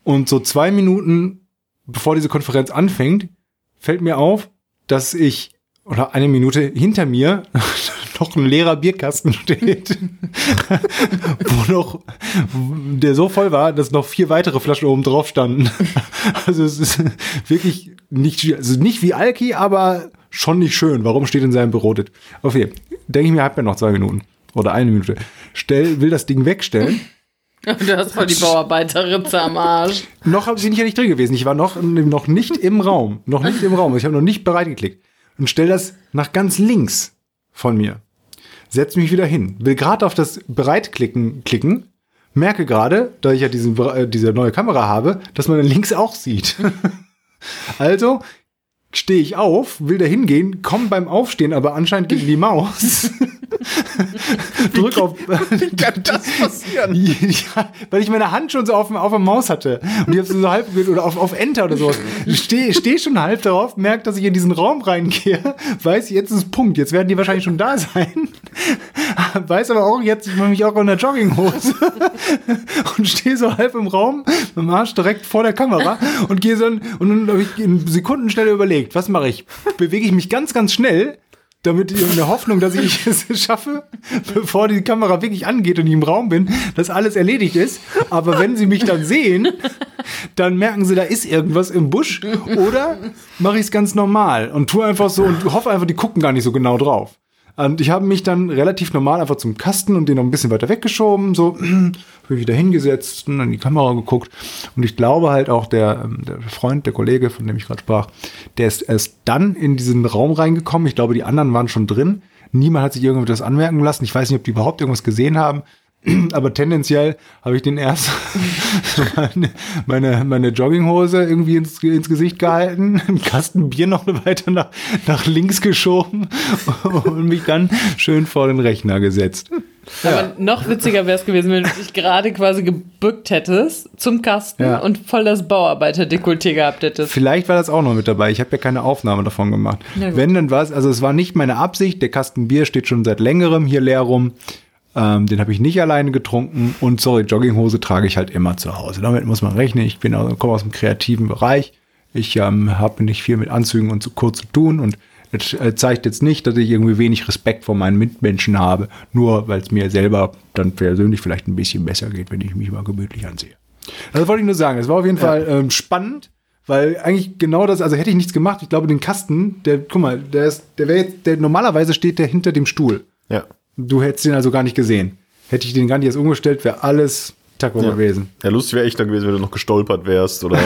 [SPEAKER 3] Und so zwei Minuten, bevor diese Konferenz anfängt, fällt mir auf, dass ich, oder eine Minute hinter mir, noch ein leerer Bierkasten steht, wo noch, der so voll war, dass noch vier weitere Flaschen oben drauf standen. Also es ist wirklich nicht, also nicht wie Alki, aber schon nicht schön. Warum steht in seinem Büro das? Okay, denke ich mir, hab ja noch zwei Minuten oder eine Minute. Stell, will das Ding wegstellen.
[SPEAKER 1] Du hast voll die Bauarbeiterritze am Arsch.
[SPEAKER 3] Noch bin ich ja nicht drin gewesen. Ich war noch, noch nicht im Raum. Noch nicht im Raum. Ich habe noch nicht bereit geklickt. Und stell das nach ganz links von mir. Setz mich wieder hin. Will gerade auf das Bereitklicken klicken. Merke gerade, da ich ja diesen, äh, diese neue Kamera habe, dass man links auch sieht. also stehe ich auf, will da hingehen, komme beim Aufstehen aber anscheinend gegen die Maus. Drück auf.
[SPEAKER 2] Wie kann das passieren?
[SPEAKER 3] Ja, weil ich meine Hand schon so auf, dem- auf der Maus hatte. Und ich habe so halb oder auf, auf Enter oder sowas. Stehe steh schon halb darauf, merke, dass ich in diesen Raum reingehe, weiß, jetzt ist Punkt. Jetzt werden die wahrscheinlich schon da sein. Weiß aber auch, jetzt ich mache mich auch in der Jogginghose und stehe so halb im Raum, mit dem Arsch direkt vor der Kamera und gehe so und dann habe ich in Sekundenschnelle überlegt, was mache ich? Bewege ich mich ganz, ganz schnell damit in der Hoffnung, dass ich es schaffe, bevor die Kamera wirklich angeht und ich im Raum bin, dass alles erledigt ist. Aber wenn sie mich dann sehen, dann merken sie, da ist irgendwas im Busch. Oder mache ich es ganz normal und tue einfach so und hoffe einfach, die gucken gar nicht so genau drauf. Und ich habe mich dann relativ normal einfach zum Kasten und den noch ein bisschen weiter weggeschoben, so wieder hingesetzt und an die Kamera geguckt. Und ich glaube halt auch der, ähm, der Freund, der Kollege, von dem ich gerade sprach, der ist erst dann in diesen Raum reingekommen. Ich glaube, die anderen waren schon drin. Niemand hat sich irgendwas anmerken lassen. Ich weiß nicht, ob die überhaupt irgendwas gesehen haben. Aber tendenziell habe ich den erst meine, meine, meine Jogginghose irgendwie ins, ins Gesicht gehalten, einen Kasten Bier noch weiter nach, nach links geschoben und mich dann schön vor den Rechner gesetzt.
[SPEAKER 1] Aber noch witziger wäre es gewesen, wenn du dich gerade quasi gebückt hättest zum Kasten
[SPEAKER 3] Ja.
[SPEAKER 1] und voll das Bauarbeiter-Dekolleté gehabt hättest.
[SPEAKER 3] Vielleicht war das auch noch mit dabei. Ich habe ja keine Aufnahme davon gemacht. Wenn, dann war es, also es war nicht meine Absicht. Der Kasten Bier steht schon seit längerem hier leer rum. Ähm, den habe ich nicht alleine getrunken. Und sorry, Jogginghose trage ich halt immer zu Hause. Damit muss man rechnen. Ich bin also, komme aus dem kreativen Bereich. Ich ähm, habe nicht viel mit Anzügen und so kurz zu tun und es äh, zeigt jetzt nicht, dass ich irgendwie wenig Respekt vor meinen Mitmenschen habe, nur weil es mir selber dann persönlich vielleicht ein bisschen besser geht, wenn ich mich mal gemütlich ansehe. Das wollte ich nur sagen. Es war auf jeden Fall ähm, spannend, weil eigentlich genau das, also hätte ich nichts gemacht, ich glaube, den Kasten, der, guck mal, der ist, der wäre jetzt, der normalerweise steht der hinter dem Stuhl.
[SPEAKER 2] Ja.
[SPEAKER 3] Du hättest den also gar nicht gesehen. Hätte ich den gar nicht erst umgestellt, wäre alles Taco
[SPEAKER 2] Ja.
[SPEAKER 3] gewesen.
[SPEAKER 2] Ja, lustig wäre echt dann gewesen, wenn du noch gestolpert wärst oder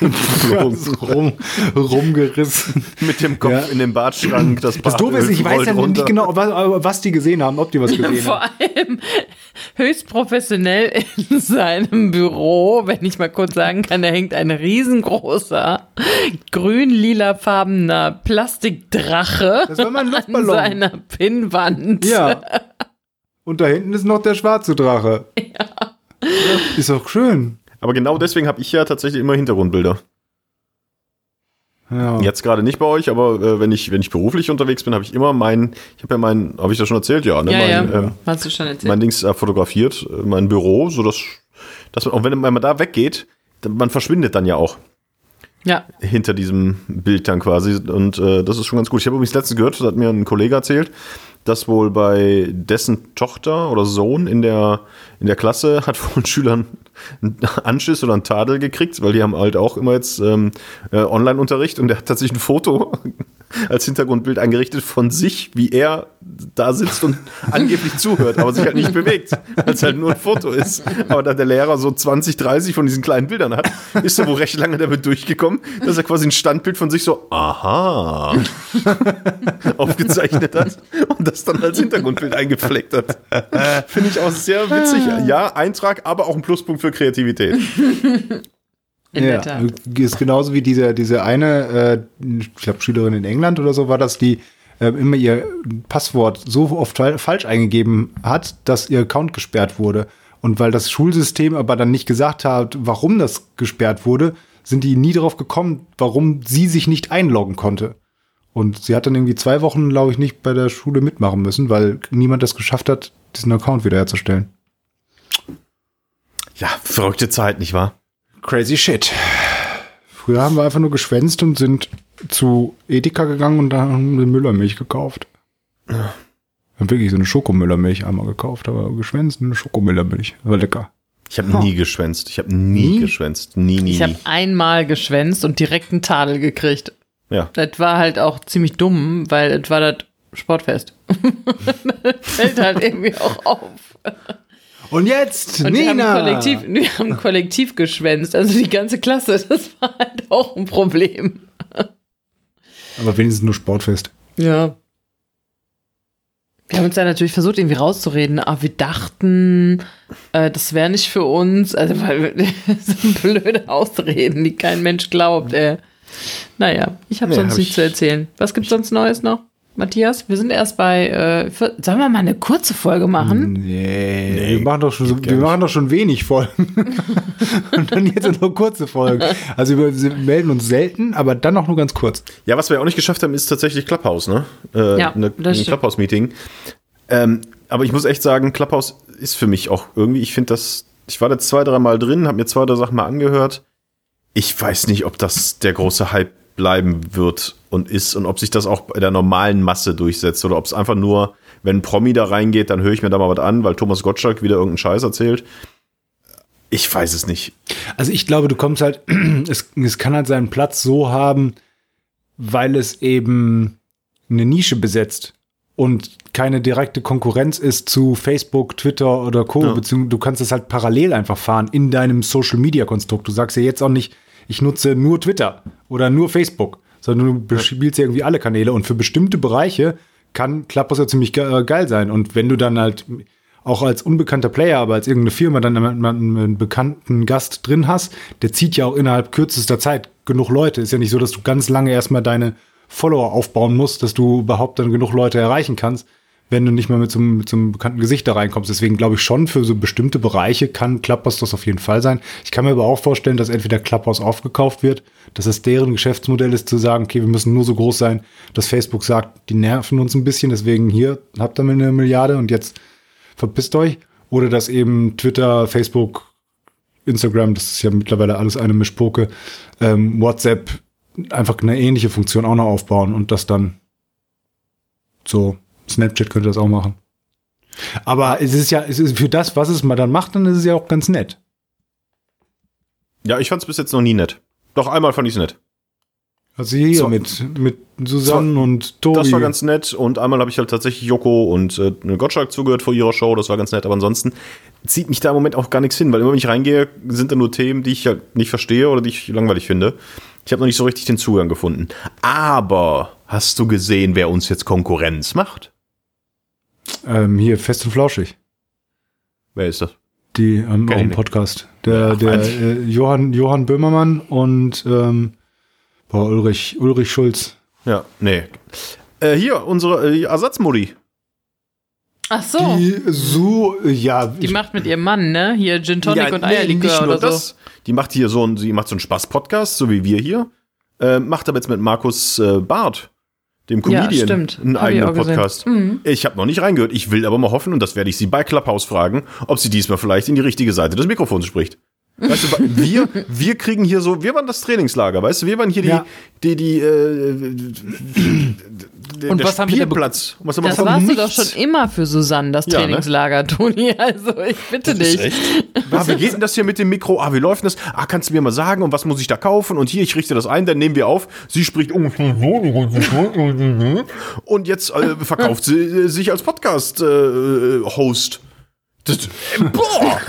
[SPEAKER 3] Rum, rumgerissen.
[SPEAKER 2] mit dem Kopf
[SPEAKER 3] Ja.
[SPEAKER 2] in den Badschrank. Das,
[SPEAKER 3] Das Doofe ist, ich weiß ja nicht genau, was, was die gesehen haben, ob die was gesehen
[SPEAKER 1] Vor
[SPEAKER 3] haben.
[SPEAKER 1] allem höchst professionell in seinem Büro, wenn ich mal kurz sagen kann, da hängt ein riesengroßer grün-lila-farbener Plastikdrache
[SPEAKER 3] Das war mein
[SPEAKER 1] an seiner Pinnwand.
[SPEAKER 3] Ja. Und da hinten ist noch der schwarze Drache. Ja. Ist doch schön.
[SPEAKER 2] Aber genau deswegen habe ich ja tatsächlich immer Hintergrundbilder.
[SPEAKER 3] Ja.
[SPEAKER 2] Jetzt gerade nicht bei euch, aber äh, wenn ich wenn ich beruflich unterwegs bin, habe ich immer mein, ich habe ja mein, habe ich das schon erzählt, ja, ne,
[SPEAKER 1] Ja,
[SPEAKER 2] mein,
[SPEAKER 1] ja.
[SPEAKER 2] ähm,
[SPEAKER 1] Hast du schon erzählt.
[SPEAKER 2] mein Dings äh, fotografiert, äh, mein Büro, so dass, dass man, auch wenn man da weggeht, dann, man verschwindet dann ja auch
[SPEAKER 1] ja.
[SPEAKER 2] hinter diesem Bild dann quasi und äh, das ist schon ganz gut. Ich habe übrigens letztens gehört, das hat mir ein Kollege erzählt, dass wohl bei dessen Tochter oder Sohn in der in der Klasse hat wohl ein Schüler einen Anschiss oder einen Tadel gekriegt, weil die haben halt auch immer jetzt ähm, äh, Online-Unterricht und der hat tatsächlich ein Foto als Hintergrundbild eingerichtet von sich, wie er da sitzt und angeblich zuhört, aber sich halt nicht bewegt, weil es halt nur ein Foto ist. Aber da der Lehrer so 20, 30 von diesen kleinen Bildern hat, ist er wohl recht lange damit durchgekommen, dass er quasi ein Standbild von sich so, aha, aufgezeichnet hat und das dann als Hintergrundbild eingepflegt hat. Finde ich auch sehr witzig. Ja, Eintrag, aber auch ein Pluspunkt für Kreativität.
[SPEAKER 1] In der
[SPEAKER 3] Ja,
[SPEAKER 1] Tat.
[SPEAKER 3] ist genauso wie diese, diese eine, äh, ich glaube, Schülerin in England oder so war das, die äh, immer ihr Passwort so oft fal- falsch eingegeben hat, dass ihr Account gesperrt wurde. Und weil das Schulsystem aber dann nicht gesagt hat, warum das gesperrt wurde, sind die nie darauf gekommen, warum sie sich nicht einloggen konnte. Und sie hat dann irgendwie zwei Wochen, glaube ich, nicht bei der Schule mitmachen müssen, weil niemand das geschafft hat, diesen Account wiederherzustellen.
[SPEAKER 2] Ja, verrückte Zeit, nicht wahr?
[SPEAKER 3] Crazy shit. Früher haben wir einfach nur geschwänzt und sind zu Edeka gegangen und da haben wir Müllermilch gekauft. Wir haben wirklich so eine Schokomüllermilch einmal gekauft, aber geschwänzt und eine Schokomüllermilch. War lecker.
[SPEAKER 2] Ich habe nie geschwänzt. Ich habe nie,
[SPEAKER 3] Nie?
[SPEAKER 2] geschwänzt. Nie, nie,
[SPEAKER 1] Ich habe
[SPEAKER 2] nie.
[SPEAKER 1] einmal geschwänzt und direkt einen Tadel gekriegt.
[SPEAKER 2] Ja.
[SPEAKER 1] Das war halt auch ziemlich dumm, weil es war das Sportfest. das fällt halt irgendwie auch auf.
[SPEAKER 3] Und jetzt,
[SPEAKER 1] Und wir haben,
[SPEAKER 3] Nina!
[SPEAKER 1] kollektiv, wir haben kollektiv geschwänzt, also die ganze Klasse. Das war halt auch ein Problem.
[SPEAKER 3] Aber wenigstens nur Sportfest.
[SPEAKER 1] Ja. Wir haben uns da natürlich versucht, irgendwie rauszureden, aber wir dachten, äh, das wäre nicht für uns. Also, weil wir, so blöde Ausreden, die kein Mensch glaubt. Äh. Naja, ich habe
[SPEAKER 2] Nee,
[SPEAKER 1] sonst
[SPEAKER 2] hab
[SPEAKER 1] nichts
[SPEAKER 2] ich-
[SPEAKER 1] zu erzählen. Was gibt's sonst Neues noch? Matthias, wir sind erst bei. Äh, sollen wir mal eine kurze Folge machen?
[SPEAKER 3] Nee, wir machen doch schon, so, wir machen doch schon wenig Folgen. und dann jetzt nur kurze Folgen. Also wir wir melden uns selten, aber dann auch nur ganz kurz.
[SPEAKER 2] Ja, was wir auch nicht geschafft haben, ist tatsächlich Clubhouse, ne? Äh,
[SPEAKER 1] Ja,
[SPEAKER 2] ne,
[SPEAKER 1] das
[SPEAKER 2] ein
[SPEAKER 1] stimmt.
[SPEAKER 2] Clubhouse-Meeting. Ähm, aber ich muss echt sagen, Clubhouse ist für mich auch irgendwie, ich finde das, ich war da zwei, dreimal drin, habe mir zwei, drei Sachen mal angehört. Ich weiß nicht, ob das der große Hype bleiben wird und ist und ob sich das auch bei der normalen Masse durchsetzt oder ob es einfach nur, wenn ein Promi da reingeht, dann höre ich mir da mal was an, weil Thomas Gottschalk wieder irgendeinen Scheiß erzählt. Ich weiß es nicht.
[SPEAKER 3] Also ich glaube, du kommst halt, es, es kann halt seinen Platz so haben, weil es eben eine Nische besetzt und keine direkte Konkurrenz ist zu Facebook, Twitter oder Co.
[SPEAKER 2] Ja.
[SPEAKER 3] Beziehungsweise du kannst es halt parallel einfach fahren in deinem Social-Media-Konstrukt. Du sagst ja jetzt auch nicht, ich nutze nur Twitter oder nur Facebook, sondern du bespielst ja irgendwie alle Kanäle und für bestimmte Bereiche kann Clubhouse ja ziemlich äh, geil sein. Und wenn du dann halt auch als unbekannter Player, aber als irgendeine Firma dann einen, einen bekannten Gast drin hast, der zieht ja auch innerhalb kürzester Zeit genug Leute. Ist ja nicht so, dass du ganz lange erstmal deine Follower aufbauen musst, dass du überhaupt dann genug Leute erreichen kannst, wenn du nicht mehr mit so, mit so einem bekannten Gesicht da reinkommst. Deswegen glaube ich schon, für so bestimmte Bereiche kann Clubhouse das auf jeden Fall sein. Ich kann mir aber auch vorstellen, dass entweder Clubhouse aufgekauft wird, dass es deren Geschäftsmodell ist, zu sagen, okay, wir müssen nur so groß sein, dass Facebook sagt, die nerven uns ein bisschen, deswegen hier habt ihr eine Milliarde und jetzt verpisst euch. Oder dass eben Twitter, Facebook, Instagram, das ist ja mittlerweile alles eine Mischpoke, ähm, WhatsApp einfach eine ähnliche Funktion auch noch aufbauen und das dann so, Snapchat könnte das auch machen. Aber es ist ja, es ist für das, was es mal dann macht, dann ist es ja auch ganz nett.
[SPEAKER 2] Ja, ich fand es bis jetzt noch nie nett. Doch einmal fand ich es nett.
[SPEAKER 3] Also hier
[SPEAKER 2] So.
[SPEAKER 3] mit, mit Susanne und Tobi.
[SPEAKER 2] Das war ganz nett und einmal habe ich halt tatsächlich Joko und äh, Gottschalk zugehört vor ihrer Show, das war ganz nett, aber ansonsten zieht mich da im Moment auch gar nichts hin, weil immer wenn ich reingehe, sind da nur Themen, die ich halt nicht verstehe oder die ich langweilig finde. Ich habe noch nicht so richtig den Zugang gefunden. Aber hast du gesehen, wer uns jetzt Konkurrenz macht?
[SPEAKER 3] Ähm, hier fest und flauschig.
[SPEAKER 2] Wer ist das?
[SPEAKER 3] Die haben
[SPEAKER 2] Kenn
[SPEAKER 3] auch einen. Podcast. Der,
[SPEAKER 2] Ach,
[SPEAKER 3] der äh, Johann, Johann Böhmermann und ähm, boah, Ulrich, Ulrich Schulz.
[SPEAKER 2] Ja, nee. Äh, hier, unsere äh, Ersatzmodi.
[SPEAKER 1] Ach so. Die,
[SPEAKER 3] Die so, ja, ich-
[SPEAKER 1] macht mit ihrem Mann, ne? Hier Gin Tonic
[SPEAKER 2] Ja,
[SPEAKER 1] und
[SPEAKER 2] nee,
[SPEAKER 1] Eierlikör
[SPEAKER 2] nicht nur
[SPEAKER 1] oder so.
[SPEAKER 2] das. Die macht hier so ein, sie macht so einen Spaß-Podcast, so wie wir hier. Äh, macht aber jetzt mit Markus äh, Barth, dem
[SPEAKER 1] Ja,
[SPEAKER 2] Comedian,
[SPEAKER 1] stimmt.
[SPEAKER 2] einen
[SPEAKER 1] Hab ich
[SPEAKER 2] eigenen
[SPEAKER 1] gesehen.
[SPEAKER 2] Podcast.
[SPEAKER 1] Mhm.
[SPEAKER 2] Ich habe noch nicht reingehört. Ich will aber mal hoffen, und das werde ich sie bei Clubhouse fragen, ob sie diesmal vielleicht in die richtige Seite des Mikrofons spricht. Weißt du, wir, wir kriegen hier so, wir waren das Trainingslager, weißt du, wir waren hier die,
[SPEAKER 3] Ja.
[SPEAKER 2] die, die, äh, der,
[SPEAKER 3] Und
[SPEAKER 2] der
[SPEAKER 3] was haben wir da
[SPEAKER 2] Spielplatz. Und was haben wir
[SPEAKER 1] Das warst du doch schon immer für Susanne, das
[SPEAKER 2] Ja, ne?
[SPEAKER 1] Trainingslager, Toni. Also ich bitte dich.
[SPEAKER 2] Ah, wie geht denn das hier mit dem Mikro? Ah, wie läuft das? Ah, kannst du mir mal sagen, und was muss ich da kaufen? Und hier, ich richte das ein, dann nehmen wir auf. Sie spricht ungefähr so. Und jetzt äh, verkauft sie äh, sich als Podcast-Host. das, äh, boah!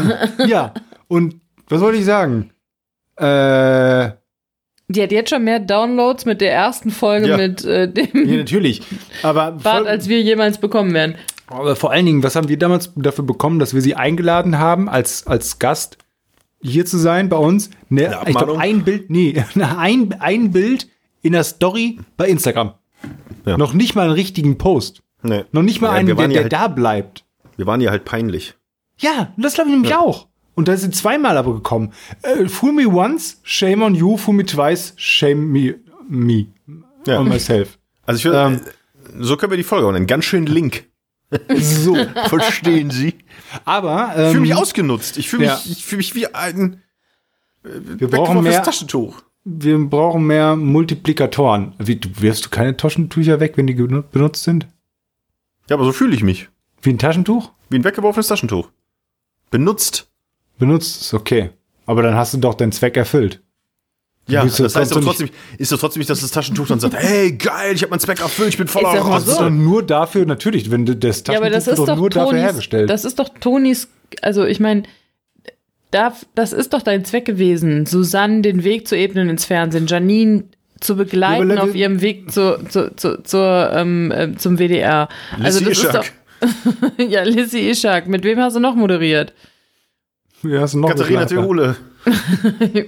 [SPEAKER 3] ja. Und was wollte ich sagen? Äh,
[SPEAKER 1] Die hat jetzt schon mehr Downloads mit der ersten Folge
[SPEAKER 2] Ja.
[SPEAKER 1] mit äh, dem
[SPEAKER 3] ja, natürlich. Aber,
[SPEAKER 1] Bart, als wir jemals bekommen werden.
[SPEAKER 3] aber vor allen Dingen, was haben wir damals dafür bekommen, dass wir sie eingeladen haben als, als Gast hier zu sein bei uns. Ne,
[SPEAKER 2] Eine
[SPEAKER 3] ich glaube, ein Bild, nee, ein, ein Bild in der Story bei Instagram.
[SPEAKER 2] Ja.
[SPEAKER 3] Noch nicht mal einen richtigen Post.
[SPEAKER 2] Nee.
[SPEAKER 3] Noch nicht mal
[SPEAKER 2] Ja,
[SPEAKER 3] einen, der, der
[SPEAKER 2] halt,
[SPEAKER 3] da bleibt.
[SPEAKER 2] Wir waren ja halt peinlich.
[SPEAKER 3] Ja, das glaube ich nämlich auch. Und da sind zweimal aber gekommen. Äh, fool me once, shame on you. Fool me twice, shame me, me
[SPEAKER 2] Ja.
[SPEAKER 3] on myself.
[SPEAKER 2] Also ich finde,
[SPEAKER 3] Ähm.
[SPEAKER 2] äh, so können wir die Folge auch nennen. Ganz schön link.
[SPEAKER 3] So.
[SPEAKER 2] Verstehen Sie?
[SPEAKER 3] Aber
[SPEAKER 2] Ich
[SPEAKER 3] ähm,
[SPEAKER 2] fühle mich ausgenutzt. Ich fühle mich,
[SPEAKER 3] ja.
[SPEAKER 2] ich fühle mich wie ein
[SPEAKER 3] wir brauchen
[SPEAKER 2] weggeworfenes
[SPEAKER 3] mehr,
[SPEAKER 2] Taschentuch.
[SPEAKER 3] wir brauchen mehr Multiplikatoren. Wie, du wirfst du keine Taschentücher weg, wenn die benutzt sind?
[SPEAKER 2] Ja, aber so fühle ich mich.
[SPEAKER 3] Wie ein Taschentuch?
[SPEAKER 2] Wie ein weggeworfenes Taschentuch. Benutzt.
[SPEAKER 3] Benutzt ist okay. Aber dann hast du doch deinen Zweck erfüllt.
[SPEAKER 2] Ja, das
[SPEAKER 3] doch
[SPEAKER 2] heißt doch
[SPEAKER 3] trotzdem
[SPEAKER 2] ist doch trotzdem nicht, dass das Taschentuch dann sagt, hey, geil, ich habe meinen Zweck erfüllt, ich bin voller
[SPEAKER 1] so.
[SPEAKER 3] Das ist doch nur dafür, natürlich, wenn du das
[SPEAKER 1] Ja,
[SPEAKER 3] Taschentuch
[SPEAKER 1] aber das ist doch
[SPEAKER 3] nur dafür
[SPEAKER 1] Tonis,
[SPEAKER 3] hergestellt.
[SPEAKER 1] das ist doch Tonis, also ich meine, da, das ist doch dein Zweck gewesen, Susanne den Weg zu ebnen ins Fernsehen, Janine zu begleiten
[SPEAKER 3] Ja, aber
[SPEAKER 1] auf ihrem Weg zu, zu, zu, zur, ähm, äh, zum WDR. Also
[SPEAKER 2] Lissy
[SPEAKER 1] das ist
[SPEAKER 2] Ishak.
[SPEAKER 1] doch, ja, Lissy Ishak. Mit wem hast du noch moderiert?
[SPEAKER 3] Ja, du noch
[SPEAKER 2] Katharina. Theole.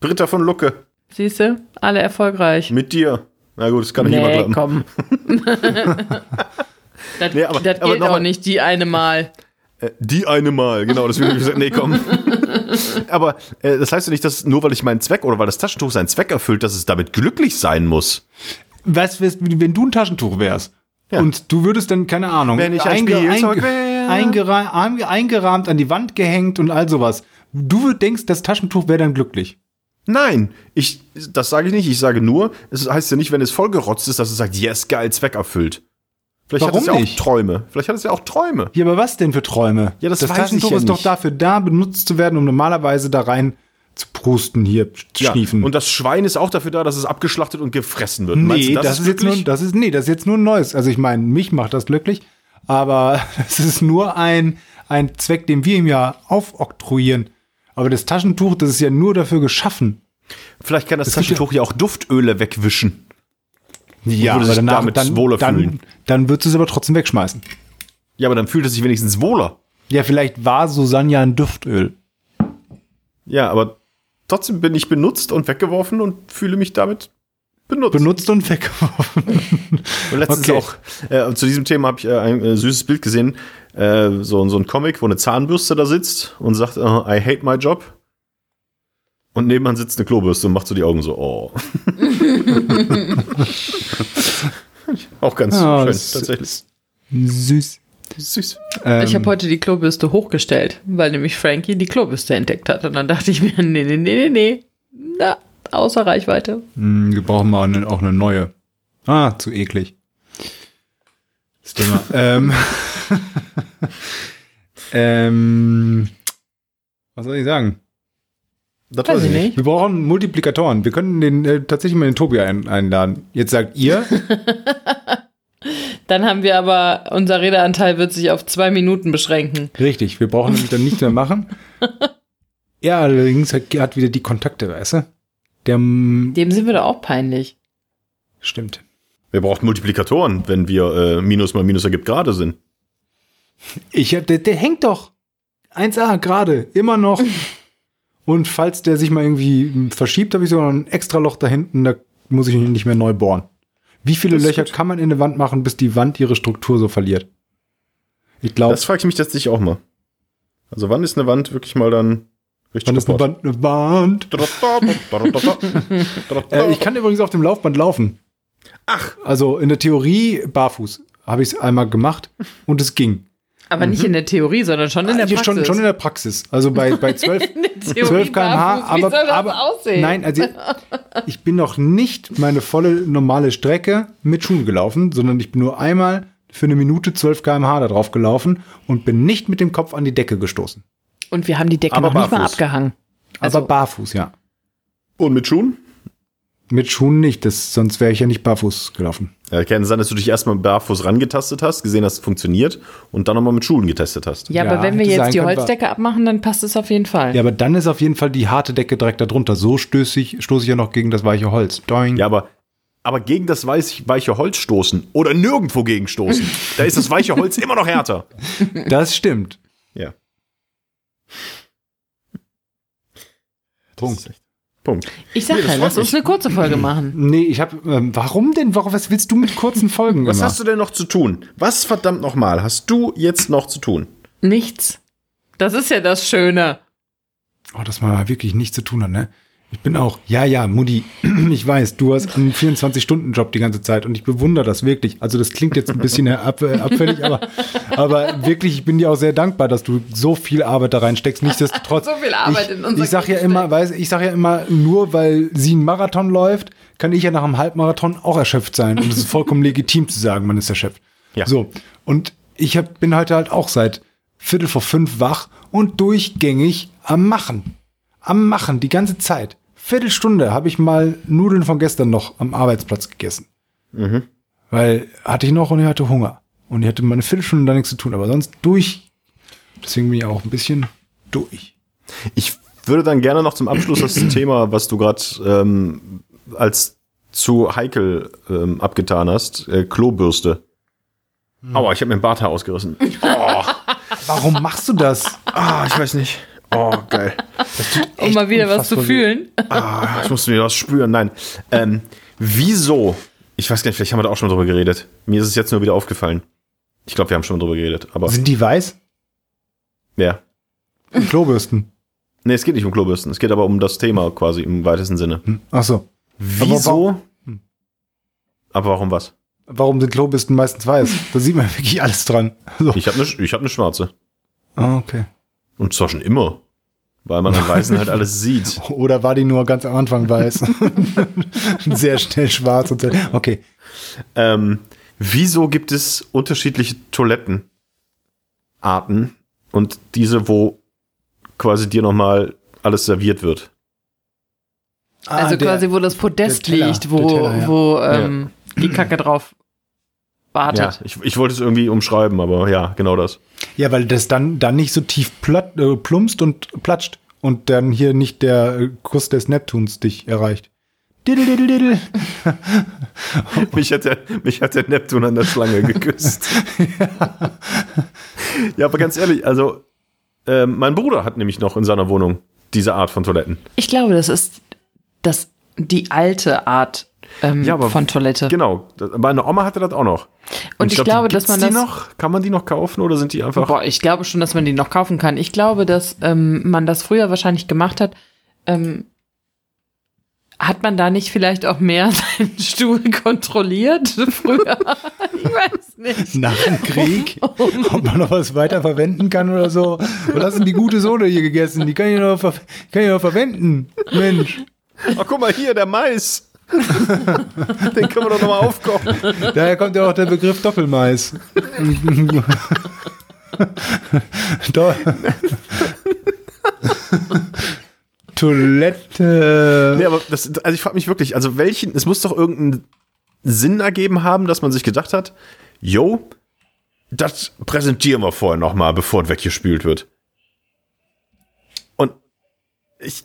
[SPEAKER 2] Britta von Lucke.
[SPEAKER 1] Siehst du? Alle erfolgreich.
[SPEAKER 2] Mit dir. Na gut, das kann nicht immer
[SPEAKER 1] Nee,
[SPEAKER 2] klappen.
[SPEAKER 1] komm. das
[SPEAKER 2] Nee, aber-
[SPEAKER 1] das
[SPEAKER 2] aber
[SPEAKER 1] geht
[SPEAKER 2] noch
[SPEAKER 1] auch
[SPEAKER 2] mal-
[SPEAKER 1] nicht, die eine Mal.
[SPEAKER 2] Äh, Die eine Mal, genau, deswegen habe ich gesagt, nee, komm. Aber äh, das heißt ja nicht, dass nur weil ich meinen Zweck oder weil das Taschentuch seinen Zweck erfüllt, dass es damit glücklich sein muss.
[SPEAKER 3] Was, wenn du ein Taschentuch wärst
[SPEAKER 2] Ja.
[SPEAKER 3] und du würdest dann, keine Ahnung,
[SPEAKER 2] Wenn ich ein
[SPEAKER 3] einge- Einge- eingerahmt, an die Wand gehängt und all sowas. Du denkst, das Taschentuch wäre dann glücklich.
[SPEAKER 2] Nein, ich, das sage ich nicht. Ich sage nur, es heißt ja nicht, wenn es vollgerotzt ist, dass es sagt, yes, geil, Zweck erfüllt. Vielleicht
[SPEAKER 3] Warum
[SPEAKER 2] hat es ja auch
[SPEAKER 3] nicht?
[SPEAKER 2] Träume. Vielleicht hat es ja auch Träume.
[SPEAKER 3] Ja, aber was denn für Träume?
[SPEAKER 2] Ja, das ich
[SPEAKER 3] Taschentuch
[SPEAKER 2] ja
[SPEAKER 3] ist doch dafür da, benutzt zu werden, um normalerweise da rein zu prusten, hier,
[SPEAKER 2] Ja,
[SPEAKER 3] schniefen.
[SPEAKER 2] und das Schwein ist auch dafür da, dass es abgeschlachtet und gefressen wird. Meinst
[SPEAKER 3] nee,
[SPEAKER 2] du,
[SPEAKER 3] das, ist jetzt nur,
[SPEAKER 2] glücklich?
[SPEAKER 3] das ist, nee, das ist jetzt nur ein neues. Also ich meine, mich macht das glücklich, aber es ist nur ein, ein Zweck, den wir ihm ja aufoktroyieren. Aber das Taschentuch, das ist ja nur dafür geschaffen.
[SPEAKER 2] Vielleicht kann das,
[SPEAKER 3] gibt
[SPEAKER 2] Taschentuch ja auch Duftöle wegwischen.
[SPEAKER 3] Ja,
[SPEAKER 2] würde sich damit
[SPEAKER 3] dann,
[SPEAKER 2] wohler
[SPEAKER 3] dann,
[SPEAKER 2] fühlen.
[SPEAKER 3] dann würdest du es aber trotzdem wegschmeißen.
[SPEAKER 2] Ja, aber dann fühlt es sich wenigstens wohler.
[SPEAKER 3] Ja, vielleicht war Susanne ja ein Duftöl.
[SPEAKER 2] Ja, aber trotzdem bin ich benutzt und weggeworfen und fühle mich damit benutzt.
[SPEAKER 3] Benutzt und weggeworfen.
[SPEAKER 2] Und letztens
[SPEAKER 3] Okay.
[SPEAKER 2] auch, äh, zu diesem Thema habe ich äh, ein äh, süßes Bild gesehen, äh, so, so ein Comic, wo eine Zahnbürste da sitzt und sagt, äh, I hate my job. Und nebenan sitzt eine Klobürste und macht so die Augen so, oh. auch ganz
[SPEAKER 3] Ah,
[SPEAKER 2] schön, tatsächlich.
[SPEAKER 3] Süß.
[SPEAKER 2] Süß.
[SPEAKER 3] Ähm,
[SPEAKER 1] Ich habe heute die Klobürste hochgestellt, weil nämlich Frankie die Klobürste entdeckt hat. Und dann dachte ich mir, nee, nee, nee, nee, nee. Na, außer Reichweite.
[SPEAKER 3] Hm, wir brauchen mal eine, auch eine neue. Ah, zu eklig. Das Thema. ähm, ähm, was soll ich sagen?
[SPEAKER 2] Das
[SPEAKER 1] Weiß ich nicht.
[SPEAKER 3] Wir brauchen Multiplikatoren. Wir können den äh, tatsächlich mal den Tobi ein, einladen. Jetzt sagt ihr,
[SPEAKER 1] Dann haben wir aber, unser Redeanteil wird sich auf zwei Minuten beschränken.
[SPEAKER 3] richtig, wir brauchen nämlich dann nichts mehr machen. Er allerdings hat, hat wieder die Kontakte, weißt du? Der
[SPEAKER 1] Dem sind wir doch auch peinlich.
[SPEAKER 3] stimmt.
[SPEAKER 2] Wer braucht Multiplikatoren, wenn wir äh, Minus mal Minus ergibt gerade sind?
[SPEAKER 3] Ich hab, der, der hängt doch 1A gerade, immer noch. Und falls der sich mal irgendwie verschiebt, habe ich sogar ein extra Loch da hinten, da muss ich ihn nicht mehr neu bohren. Wie viele Löcher
[SPEAKER 2] gut.
[SPEAKER 3] kann man in eine Wand machen, bis die Wand ihre Struktur so verliert? Ich glaube,
[SPEAKER 2] Das frage ich mich tatsächlich auch mal. Also wann ist eine Wand wirklich mal dann richtig
[SPEAKER 3] ist eine? Wand eine Wand? Äh, ich kann übrigens auf dem Laufband laufen.
[SPEAKER 2] Ach,
[SPEAKER 3] Also in der Theorie barfuß habe ich es einmal gemacht und es ging.
[SPEAKER 1] Aber nicht in der Theorie, sondern schon in der
[SPEAKER 3] Mhm. Ah,
[SPEAKER 1] Praxis.
[SPEAKER 3] Schon, schon in der Praxis. Also bei, bei 12,
[SPEAKER 1] In der Theorie
[SPEAKER 3] 12 km/h.
[SPEAKER 1] barfuß. Wie
[SPEAKER 3] Aber,
[SPEAKER 1] soll das
[SPEAKER 3] aber
[SPEAKER 1] aussehen?
[SPEAKER 3] nein, also ich bin noch nicht meine volle normale Strecke mit Schuhen gelaufen, sondern ich bin nur einmal für eine Minute 12 km/h da drauf gelaufen und bin nicht mit dem Kopf an die Decke gestoßen.
[SPEAKER 1] Und wir haben die Decke
[SPEAKER 2] Aber
[SPEAKER 1] noch nicht mal
[SPEAKER 2] barfuß.
[SPEAKER 1] abgehangen. Also-
[SPEAKER 3] Aber barfuß, ja.
[SPEAKER 2] und mit Schuhen?
[SPEAKER 3] Mit Schuhen nicht, das, sonst wäre ich ja nicht barfuß gelaufen.
[SPEAKER 2] Ja, kann sein, dass du dich erstmal barfuß rangetastet hast, gesehen hast, es funktioniert und dann nochmal mit Schuhen getestet hast.
[SPEAKER 1] Ja,
[SPEAKER 3] Ja,
[SPEAKER 1] aber wenn wir jetzt die
[SPEAKER 3] können,
[SPEAKER 1] Holzdecke abmachen, dann passt es auf jeden Fall.
[SPEAKER 3] Ja, aber dann ist auf jeden Fall die harte Decke direkt darunter. So stöße ich, stoße ich ja noch gegen das weiche Holz. Doing.
[SPEAKER 2] Ja, aber, aber gegen das weich, weiche Holz stoßen oder nirgendwo gegen stoßen, da ist das weiche Holz immer noch härter.
[SPEAKER 3] Das stimmt. Punkt.
[SPEAKER 2] Punkt.
[SPEAKER 1] Ich sag
[SPEAKER 2] Nee, freut
[SPEAKER 1] lass uns eine kurze Folge machen.
[SPEAKER 3] Nee, ich habe. Ähm, warum denn? Warum, was willst du mit kurzen Folgen
[SPEAKER 2] Was
[SPEAKER 3] immer?
[SPEAKER 2] hast du denn noch zu tun? Was verdammt nochmal hast du jetzt noch zu tun?
[SPEAKER 1] Nichts. Das ist ja das Schöne.
[SPEAKER 3] Oh, dass man mal wirklich nichts zu tun hat, ne? Ich bin auch, ja, ja, Mutti, ich weiß, du hast einen 24-Stunden-Job die ganze Zeit und ich bewundere das wirklich. Also das klingt jetzt ein bisschen ab, äh, abfällig, aber, aber wirklich, ich bin dir auch sehr dankbar, dass du so viel Arbeit da reinsteckst. Nichtsdestotrotz.
[SPEAKER 1] So viel Arbeit
[SPEAKER 3] ich,
[SPEAKER 1] in unser
[SPEAKER 3] Ich sag ja immer, weiß, ich sag ja immer, nur weil sie einen Marathon läuft, kann ich ja nach einem Halbmarathon auch erschöpft sein. Und es ist vollkommen legitim zu sagen, man ist erschöpft.
[SPEAKER 2] Ja.
[SPEAKER 3] So. Und ich hab, bin heute halt auch seit Viertel vor fünf wach und durchgängig am Machen. Am Machen, die ganze Zeit. Viertelstunde habe ich mal Nudeln von gestern noch am Arbeitsplatz gegessen. Weil hatte ich noch und ich hatte Hunger. Und ich hatte mal eine Viertelstunde da nichts zu tun, aber sonst durch. Deswegen bin ich auch ein bisschen durch.
[SPEAKER 2] Ich würde dann gerne noch zum Abschluss das Thema, was du gerade ähm, als zu heikel ähm, abgetan hast, äh, Klobürste. Aua, ich habe mir den Barthaar ausgerissen.
[SPEAKER 3] Warum machst du das?
[SPEAKER 2] Ah, ich weiß nicht. Oh, geil.
[SPEAKER 1] Um mal wieder was zu fühlen.
[SPEAKER 2] Ah, ich musste mir was spüren. Nein. Ähm, wieso? Ich weiß gar nicht, vielleicht haben wir da auch schon mal drüber geredet. Mir ist es jetzt nur wieder aufgefallen. Ich glaube, wir haben schon mal drüber geredet, aber
[SPEAKER 3] Sind die weiß?
[SPEAKER 2] ja.
[SPEAKER 3] Klobürsten.
[SPEAKER 2] Nee, es geht nicht um Klobürsten. Es geht aber um das Thema quasi im weitesten Sinne.
[SPEAKER 3] Hm. Ach so.
[SPEAKER 2] Wieso? Aber warum was?
[SPEAKER 3] Warum sind Klobürsten meistens weiß? Da sieht man wirklich alles dran. So.
[SPEAKER 2] Ich habe eine ich hab ne schwarze.
[SPEAKER 3] Ah, okay.
[SPEAKER 2] Und zwar schon immer. Weil man an Weißen halt alles sieht.
[SPEAKER 3] Oder war die nur ganz am Anfang weiß? sehr schnell schwarz und sehr, okay.
[SPEAKER 2] Ähm, wieso gibt es unterschiedliche Toilettenarten und diese, wo quasi dir nochmal alles serviert wird?
[SPEAKER 1] Also
[SPEAKER 3] Ah, der-
[SPEAKER 1] quasi, wo das Podest
[SPEAKER 3] Teller,
[SPEAKER 1] liegt, wo,
[SPEAKER 3] Teller, ja.
[SPEAKER 1] wo ähm, die Kacke drauf
[SPEAKER 2] Ja,
[SPEAKER 1] wartet.
[SPEAKER 2] ich, ich wollte es irgendwie umschreiben, aber ja, genau das.
[SPEAKER 3] Ja, weil das dann, dann nicht so tief platt, äh, plumpst und platscht und dann hier nicht der äh, Kuss des Neptuns dich erreicht. Diddle, diddle, diddle.
[SPEAKER 2] mich, hat der, mich hat der Neptun an der Schlange geküsst. ja, aber ganz ehrlich, also ähm, mein Bruder hat nämlich noch in seiner Wohnung diese Art von Toiletten.
[SPEAKER 1] Ich glaube, das ist das, die alte Art ähm,
[SPEAKER 2] Ja, aber-
[SPEAKER 1] von Toilette.
[SPEAKER 2] Genau, meine Oma hatte das auch noch.
[SPEAKER 1] Und ich
[SPEAKER 2] glaub,
[SPEAKER 1] glaube, dass man das-
[SPEAKER 2] die noch, kann man die noch kaufen oder sind die einfach
[SPEAKER 1] Boah, ich glaube schon, dass man die noch kaufen kann. Ich glaube, dass ähm, man das früher wahrscheinlich gemacht hat. Ähm, hat man da nicht vielleicht auch mehr seinen Stuhl kontrolliert früher? ich weiß nicht.
[SPEAKER 3] Nach dem Krieg, ob man noch was weiter verwenden kann oder so. Was hast denn die gute Sohle hier gegessen? Die kann ich noch, ver kann ich noch verwenden. Mensch,
[SPEAKER 2] Ach, guck mal hier, der Mais. Den können wir doch nochmal aufkochen.
[SPEAKER 3] daher kommt ja auch der Begriff Doppelmais. Do Toilette.
[SPEAKER 2] Nee, aber das, also ich frage mich wirklich, also welchen, es muss doch irgendeinen Sinn ergeben haben, dass man sich gedacht hat, yo, das präsentieren wir vorher nochmal, bevor es weggespült wird. Und ich,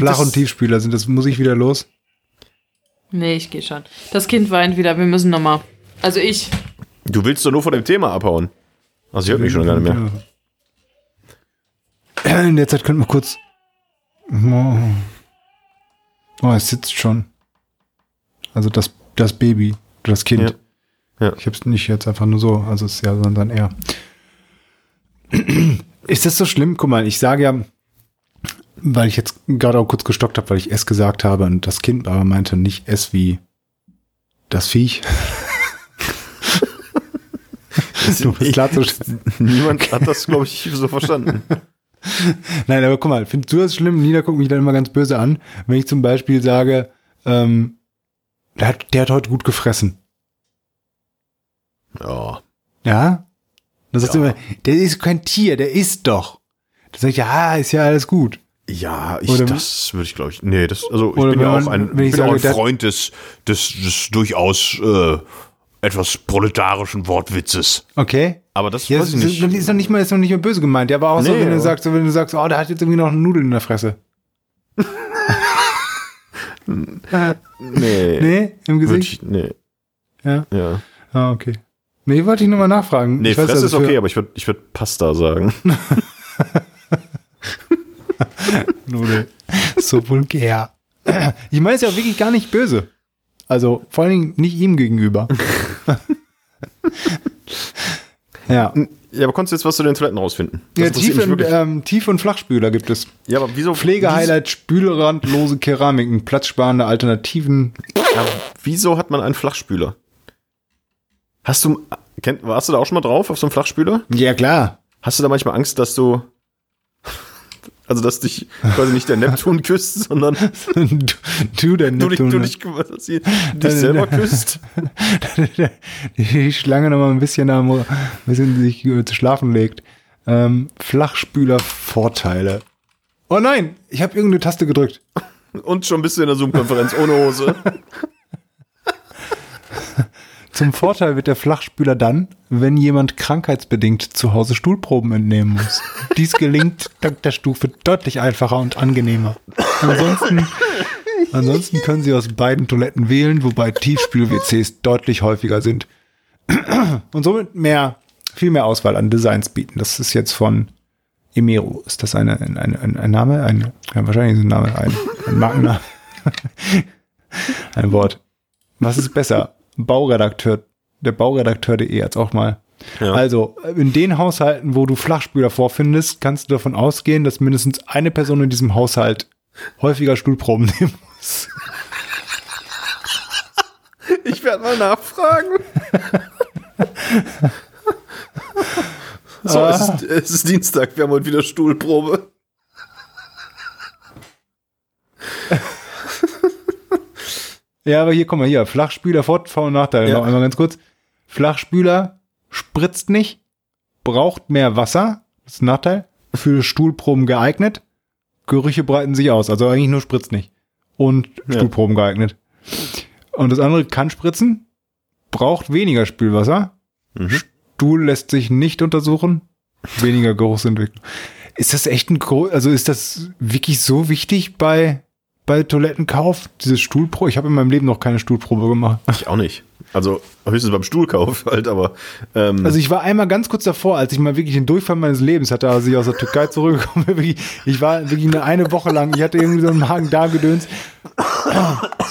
[SPEAKER 3] Flach- und Tiefspüler sind das, muss ich wieder los?
[SPEAKER 1] Nee, ich gehe schon. Das Kind weint wieder. Wir müssen noch mal. Also ich.
[SPEAKER 2] du willst doch nur von dem Thema abhauen. Also ich hört mich schon gar nicht mehr.
[SPEAKER 3] Ja. In der Zeit könnten wir kurz. Oh, oh es sitzt schon. Also das, das Baby, das Kind.
[SPEAKER 2] Ja. Ja.
[SPEAKER 3] Ich hab's nicht jetzt einfach nur so, also es ist ja, sondern eher. Ist das so schlimm? Guck mal, ich sage ja, weil ich jetzt gerade auch kurz gestockt habe, weil ich es gesagt habe und das Kind aber meinte nicht es wie das Viech. Du bist klar zu
[SPEAKER 2] Niemand hat das, glaube ich, so verstanden.
[SPEAKER 3] Nein, aber guck mal, findest du das schlimm? Nina guckt mich dann immer ganz böse an, wenn ich zum Beispiel sage, ähm, der hat, der hat heute gut gefressen.
[SPEAKER 2] Ja.
[SPEAKER 3] Ja? Dann sagst
[SPEAKER 2] Ja.
[SPEAKER 3] du immer, der ist kein Tier, der isst doch. Dann sag ich, ja, ist ja alles gut.
[SPEAKER 2] Ja, ich,
[SPEAKER 3] Oder-
[SPEAKER 2] das würde ich, glaube ich. Nee, das, also ich bin ja auch ein, bin auch
[SPEAKER 3] sage,
[SPEAKER 2] ein
[SPEAKER 3] der-
[SPEAKER 2] Freund des, des, des durchaus äh, etwas proletarischen Wortwitzes.
[SPEAKER 3] Okay?
[SPEAKER 2] Aber das
[SPEAKER 3] Ja,
[SPEAKER 2] weiß ich
[SPEAKER 3] ist,
[SPEAKER 2] nicht.
[SPEAKER 3] ist noch nicht mal, ist noch nicht mal böse gemeint. Ja, aber auch so,
[SPEAKER 2] Nee,
[SPEAKER 3] wenn du sagst, wenn du sagst, oh, der hat jetzt irgendwie noch eine Nudel in der Fresse.
[SPEAKER 2] Nee.
[SPEAKER 3] Nee, im Gesicht?
[SPEAKER 2] ich, nee.
[SPEAKER 3] Ja.
[SPEAKER 2] Ja.
[SPEAKER 3] Ah, okay. Nee, wollte ich nur mal nachfragen.
[SPEAKER 2] Nee,
[SPEAKER 3] Ich weiß,
[SPEAKER 2] Fresse
[SPEAKER 3] dass
[SPEAKER 2] ist okay, aber ich würde ich würd Pasta sagen.
[SPEAKER 3] Nudel. So vulgär. Ich meine es ja wirklich gar nicht böse. Also vor allen Dingen nicht ihm gegenüber. ja.
[SPEAKER 2] Ja, aber konntest du jetzt was zu den Toiletten rausfinden? Das
[SPEAKER 3] Ja, Tief- und, ähm, Tief- und Flachspüler gibt es.
[SPEAKER 2] ja, aber wieso?
[SPEAKER 3] Pflegehighlight, spülerandlose Keramiken, platzsparende Alternativen.
[SPEAKER 2] Wieso, ja, wieso hat man einen Flachspüler? Hast du, kennt, warst du da auch schon mal drauf auf so einem Flachspüler?
[SPEAKER 3] Ja, klar.
[SPEAKER 2] Hast du da manchmal Angst, dass du, also dass dich quasi nicht der Neptun küsst, sondern
[SPEAKER 3] du, du, der
[SPEAKER 2] du dich,
[SPEAKER 3] Neptun.
[SPEAKER 2] du dich, sie dich selber küsst?
[SPEAKER 3] die Schlange noch mal ein bisschen, am, ein bisschen sich äh, zu schlafen legt. Ähm, Flachspüler-Vorteile. Oh nein, ich habe irgendeine Taste gedrückt.
[SPEAKER 2] Und schon bist du in der Zoom-Konferenz ohne Hose.
[SPEAKER 3] Zum Vorteil wird der Flachspüler dann, wenn jemand krankheitsbedingt zu Hause Stuhlproben entnehmen muss. Dies gelingt dank der Stufe deutlich einfacher und angenehmer. Ansonsten, ansonsten können Sie aus beiden Toiletten wählen, wobei Tiefspül-WCs deutlich häufiger sind. Und somit mehr, viel mehr Auswahl an Designs bieten. Das ist jetzt von Emero. Ist das eine, ein, ein, ein Name? Ein, ja, wahrscheinlich ist ein Name, ein, ein Markenname. ein Wort. Was ist besser? Bauredakteur, der Bauredakteur.de jetzt auch mal.
[SPEAKER 2] Ja.
[SPEAKER 3] Also, in den Haushalten, wo du Flachspüler vorfindest, kannst du davon ausgehen, dass mindestens eine Person in diesem Haushalt häufiger Stuhlproben nehmen muss.
[SPEAKER 2] Ich werde mal nachfragen. So, es, ist, es ist Dienstag, wir haben heute wieder Stuhlprobe.
[SPEAKER 3] Ja, aber hier, guck mal, hier, Flachspüler, Vor-, Vor und Nachteile.
[SPEAKER 2] Ja.
[SPEAKER 3] Noch einmal ganz kurz. Flachspüler spritzt nicht, braucht mehr Wasser, das ist ein Nachteil, für Stuhlproben geeignet, Gerüche breiten sich aus, also eigentlich nur spritzt nicht. Und
[SPEAKER 2] Ja.
[SPEAKER 3] Stuhlproben geeignet. Und das andere kann spritzen, braucht weniger Spülwasser,
[SPEAKER 2] Mhm.
[SPEAKER 3] Stuhl lässt sich nicht untersuchen, weniger Geruchsentwicklung. Ist das echt ein, gro also ist das wirklich so wichtig bei, bei Toilettenkauf, dieses Stuhlprobe? Ich habe in meinem Leben noch keine Stuhlprobe gemacht.
[SPEAKER 2] Ich auch nicht. Also höchstens beim Stuhlkauf halt, aber ähm,
[SPEAKER 3] Also ich war einmal ganz kurz davor, als ich mal wirklich den Durchfall meines Lebens hatte, als ich aus der Türkei zurückgekommen bin. Ich war wirklich eine, eine Woche lang, ich hatte irgendwie so einen Magen-Darm-Gedöns.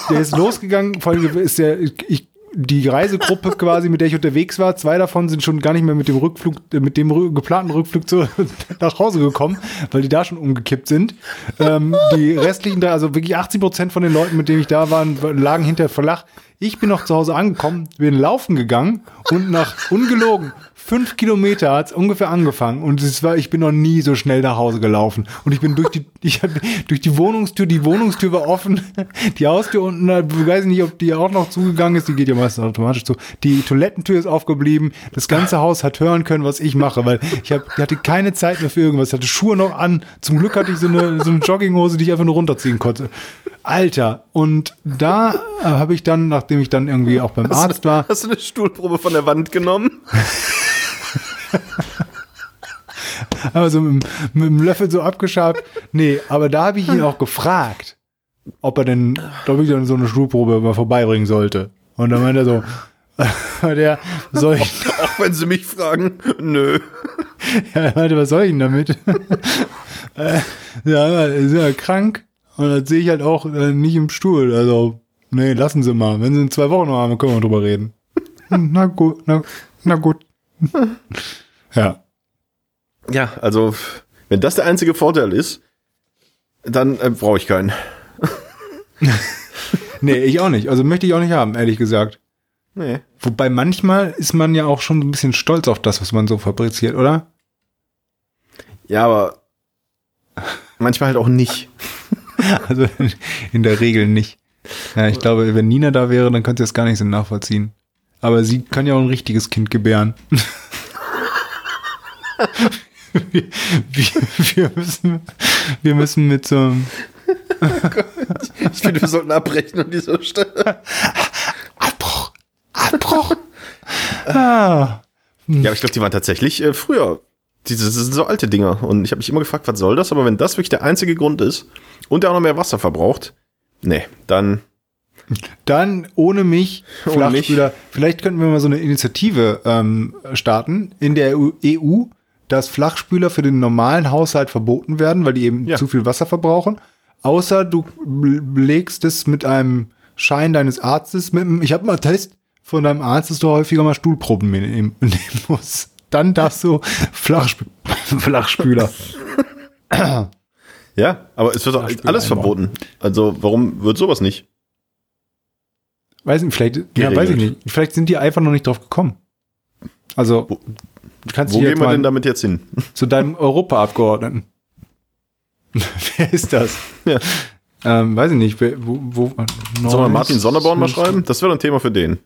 [SPEAKER 3] Der ist losgegangen, vor allem ist der, ich, die Reisegruppe quasi, mit der ich unterwegs war, zwei davon sind schon gar nicht mehr mit dem Rückflug, äh, mit dem geplanten Rückflug zu, nach Hause gekommen, weil die da schon umgekippt sind. Ähm, die restlichen drei, also wirklich 80 Prozent von den Leuten, mit denen ich da war, lagen hinter Verlach. Ich bin noch zu Hause angekommen, bin laufen gegangen und nach ungelogen fünf Kilometer hat's ungefähr angefangen und es war, ich bin noch nie so schnell nach Hause gelaufen und ich bin durch die, ich hab, durch die Wohnungstür, die Wohnungstür war offen, die Haustür unten, ich weiß nicht, ob die auch noch zugegangen ist, die geht ja meistens automatisch zu. Die Toilettentür ist aufgeblieben, das ganze Haus hat hören können, was ich mache, weil ich, hab, ich hatte keine Zeit mehr für irgendwas, ich hatte Schuhe noch an, zum Glück hatte ich so eine, so eine Jogginghose, die ich einfach nur runterziehen konnte. Alter, und da äh, habe ich dann, nachdem ich dann irgendwie auch beim Arzt war,
[SPEAKER 2] hast du eine Stuhlprobe von der Wand genommen?
[SPEAKER 3] Also mit, mit dem Löffel so abgeschabt. Nee, aber da habe ich ihn auch gefragt, ob er denn, ob ich dann so eine Stuhlprobe mal vorbeibringen sollte. Und dann meinte er so, der, soll ich,
[SPEAKER 2] Auch wenn sie mich fragen, nö.
[SPEAKER 3] er meinte, was soll ich denn damit? äh, ja, er ist ja krank. Und das sehe ich halt auch äh, nicht im Stuhl. Also, nee, lassen Sie mal. Wenn Sie in zwei Wochen noch haben, können wir drüber reden. Hm, Na gut, na, na gut. Ja.
[SPEAKER 2] Ja, also wenn das der einzige Vorteil ist, dann äh, brauche ich keinen.
[SPEAKER 3] Nee, ich auch nicht. Also möchte ich auch nicht haben, ehrlich gesagt.
[SPEAKER 2] Nee.
[SPEAKER 3] Wobei manchmal ist man ja auch schon ein bisschen stolz auf das, was man so fabriziert, oder?
[SPEAKER 2] Ja, aber manchmal halt auch nicht.
[SPEAKER 3] Also in, in der Regel nicht. Ja, ich glaube, wenn Nina da wäre, dann könnte sie es gar nicht so nachvollziehen. Aber sie kann ja auch ein richtiges Kind gebären. wir, wir, wir, müssen, wir müssen mit so einem
[SPEAKER 2] Ich finde, wir sollten abbrechen an dieser Stelle.
[SPEAKER 3] Abbruch, Abbruch. ah,
[SPEAKER 2] Ja, aber ich glaube, die waren tatsächlich äh, früher. Diese, das sind so alte Dinger. Und ich habe mich immer gefragt, was soll das? Aber wenn das wirklich der einzige Grund ist und der auch noch mehr Wasser verbraucht, nee, dann
[SPEAKER 3] Dann ohne mich,
[SPEAKER 2] Ohne
[SPEAKER 3] Flachspüler. Vielleicht könnten wir mal so eine Initiative ähm, starten in der EU, dass Flachspüler für den normalen Haushalt verboten werden, weil die eben
[SPEAKER 2] Ja.
[SPEAKER 3] zu viel Wasser verbrauchen. Außer du legst es mit einem Schein deines Arztes, mit einem, ich habe mal Test von deinem Arzt, dass du häufiger mal Stuhlproben nehmen, nehmen musst. Dann darfst du Flachsp Flachspüler.
[SPEAKER 2] Ja, aber es wird doch alles verboten. Also warum wird sowas nicht?
[SPEAKER 3] Weiß nicht, vielleicht, ja, weiß ich nicht. Vielleicht sind die einfach noch nicht drauf gekommen. Also, du kannst
[SPEAKER 2] Wo gehen wir denn damit jetzt hin?
[SPEAKER 3] zu deinem Europaabgeordneten. Wer ist das?
[SPEAKER 2] Ja.
[SPEAKER 3] Ähm, weiß ich nicht. Wo, wo,
[SPEAKER 2] Soll man Martin Sonneborn mal schreiben? Das wäre ein Thema für den.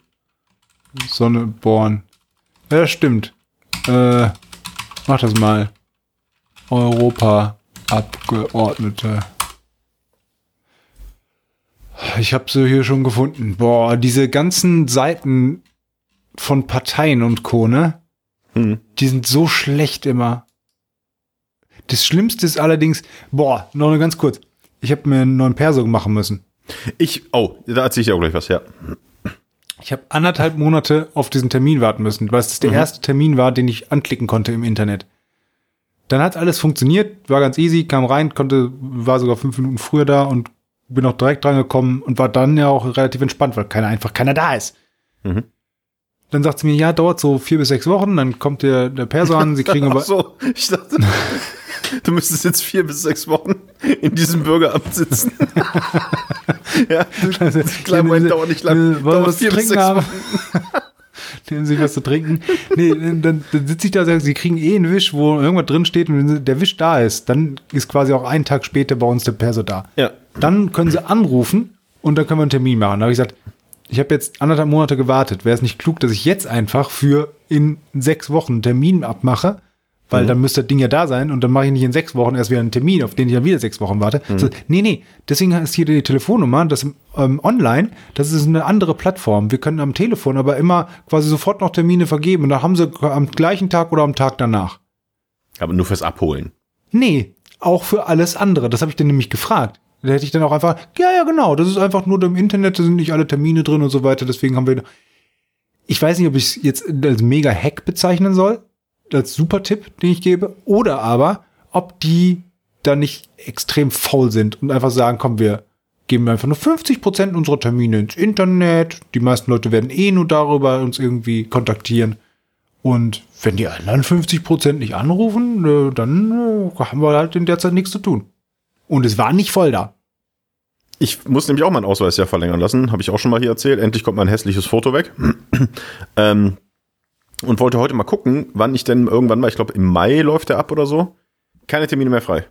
[SPEAKER 3] Sonneborn. Ja, das stimmt. Äh, mach das mal. Europaabgeordnete. Ich habe sie hier schon gefunden. Boah, diese ganzen Seiten von Parteien und Co., ne?
[SPEAKER 2] Hm.
[SPEAKER 3] Die sind so schlecht immer. Das Schlimmste ist allerdings, boah, noch eine ganz kurz. Ich habe mir einen neuen Perso machen müssen.
[SPEAKER 2] Ich, oh, da erzähle ich auch gleich was, ja.
[SPEAKER 3] Ich habe anderthalb Monate auf diesen Termin warten müssen, weil es der erste Termin war, den ich anklicken konnte im Internet. Dann hat alles funktioniert, war ganz easy, kam rein, konnte, war sogar fünf Minuten früher da und bin auch direkt dran gekommen und war dann ja auch relativ entspannt, weil keiner einfach keiner da ist.
[SPEAKER 2] Mhm.
[SPEAKER 3] Dann sagt sie mir, ja, dauert so vier bis sechs Wochen, dann kommt der, der Perso an, sie kriegen
[SPEAKER 2] Ach
[SPEAKER 3] aber,
[SPEAKER 2] so, ich dachte, du müsstest jetzt vier bis sechs Wochen in diesem Bürgeramt sitzen. ja, kleinen Moment, dauert nicht lang.
[SPEAKER 3] Wollen wir
[SPEAKER 2] Dauert
[SPEAKER 3] was zu
[SPEAKER 2] vier bis
[SPEAKER 3] trinken
[SPEAKER 2] sechs
[SPEAKER 3] haben?
[SPEAKER 2] Wochen.
[SPEAKER 3] Nehmen Sie was zu trinken. Nee, dann, dann sitze ich da und sage, Sie kriegen eh einen Wisch, wo irgendwas drin steht und wenn der Wisch da ist, dann ist quasi auch einen Tag später bei uns der Perso da.
[SPEAKER 2] Ja.
[SPEAKER 3] Dann können Sie anrufen und dann können wir einen Termin machen. Da habe ich gesagt, ich habe jetzt anderthalb Monate gewartet. Wäre es nicht klug, dass ich jetzt einfach für in sechs Wochen einen Termin abmache? Weil dann müsste das Ding ja da sein und dann mache ich nicht in sechs Wochen erst wieder einen Termin, auf den ich dann wieder sechs Wochen warte. So, nee, nee, deswegen ist hier die Telefonnummer, das ähm, online, das ist eine andere Plattform. Wir können am Telefon aber immer quasi sofort noch Termine vergeben und da haben sie am gleichen Tag oder am Tag danach.
[SPEAKER 2] Aber nur fürs Abholen.
[SPEAKER 3] Nee, auch für alles andere. Das habe ich dann nämlich gefragt. Da hätte ich dann auch einfach, ja, ja, genau, das ist einfach nur im Internet, da sind nicht alle Termine drin und so weiter, deswegen haben wir. Ich weiß nicht, ob ich es jetzt als mega Hack bezeichnen soll, als super Tipp, den ich gebe, oder aber, ob die da nicht extrem faul sind und einfach sagen, komm, wir geben einfach nur 50% unserer Termine ins Internet. Die meisten Leute werden eh nur darüber uns irgendwie kontaktieren. Und wenn die anderen 50% nicht anrufen, äh, dann äh, haben wir halt in der Zeit nichts zu tun. Und es war nicht voll da.
[SPEAKER 2] Ich muss nämlich auch meinen Ausweis ja verlängern lassen, habe ich auch schon mal hier erzählt. Endlich kommt mein hässliches Foto weg. ähm, und wollte heute mal gucken, wann ich denn irgendwann mal, ich glaube im Mai läuft der ab oder so. Keine Termine mehr frei.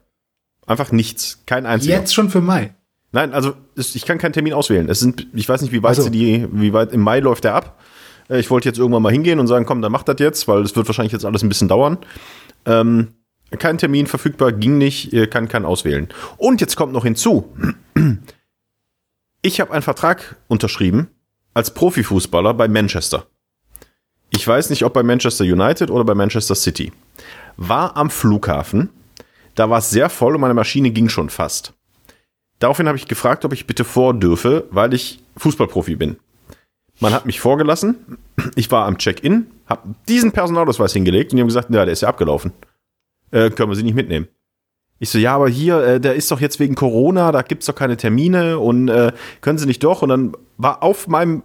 [SPEAKER 2] Einfach nichts, kein einziger.
[SPEAKER 3] Jetzt schon für Mai.
[SPEAKER 2] Nein, also ich kann keinen Termin auswählen. Es sind, ich weiß nicht, wie weit
[SPEAKER 3] Ach so.
[SPEAKER 2] sie die, wie weit im Mai läuft der ab. Äh, Ich wollte jetzt irgendwann mal hingehen und sagen, komm, dann macht das jetzt, weil es wird wahrscheinlich jetzt alles ein bisschen dauern. Ähm, kein Termin verfügbar, ging nicht, kann keinen auswählen. Und jetzt kommt noch hinzu, ich habe einen Vertrag unterschrieben als Profifußballer bei Manchester. Ich weiß nicht, ob bei Manchester United oder bei Manchester City. War am Flughafen, da war es sehr voll und meine Maschine ging schon fast. Daraufhin habe ich gefragt, ob ich bitte vor dürfe, weil ich Fußballprofi bin. Man hat mich vorgelassen. Ich war am Check-in, habe diesen Personalausweis hingelegt und die haben gesagt, ja, der ist ja abgelaufen. Äh, können wir sie nicht mitnehmen. Ich so, ja, aber hier, äh, der ist doch jetzt wegen Corona, da gibt's doch keine Termine und äh, können sie nicht doch. Und dann war auf meinem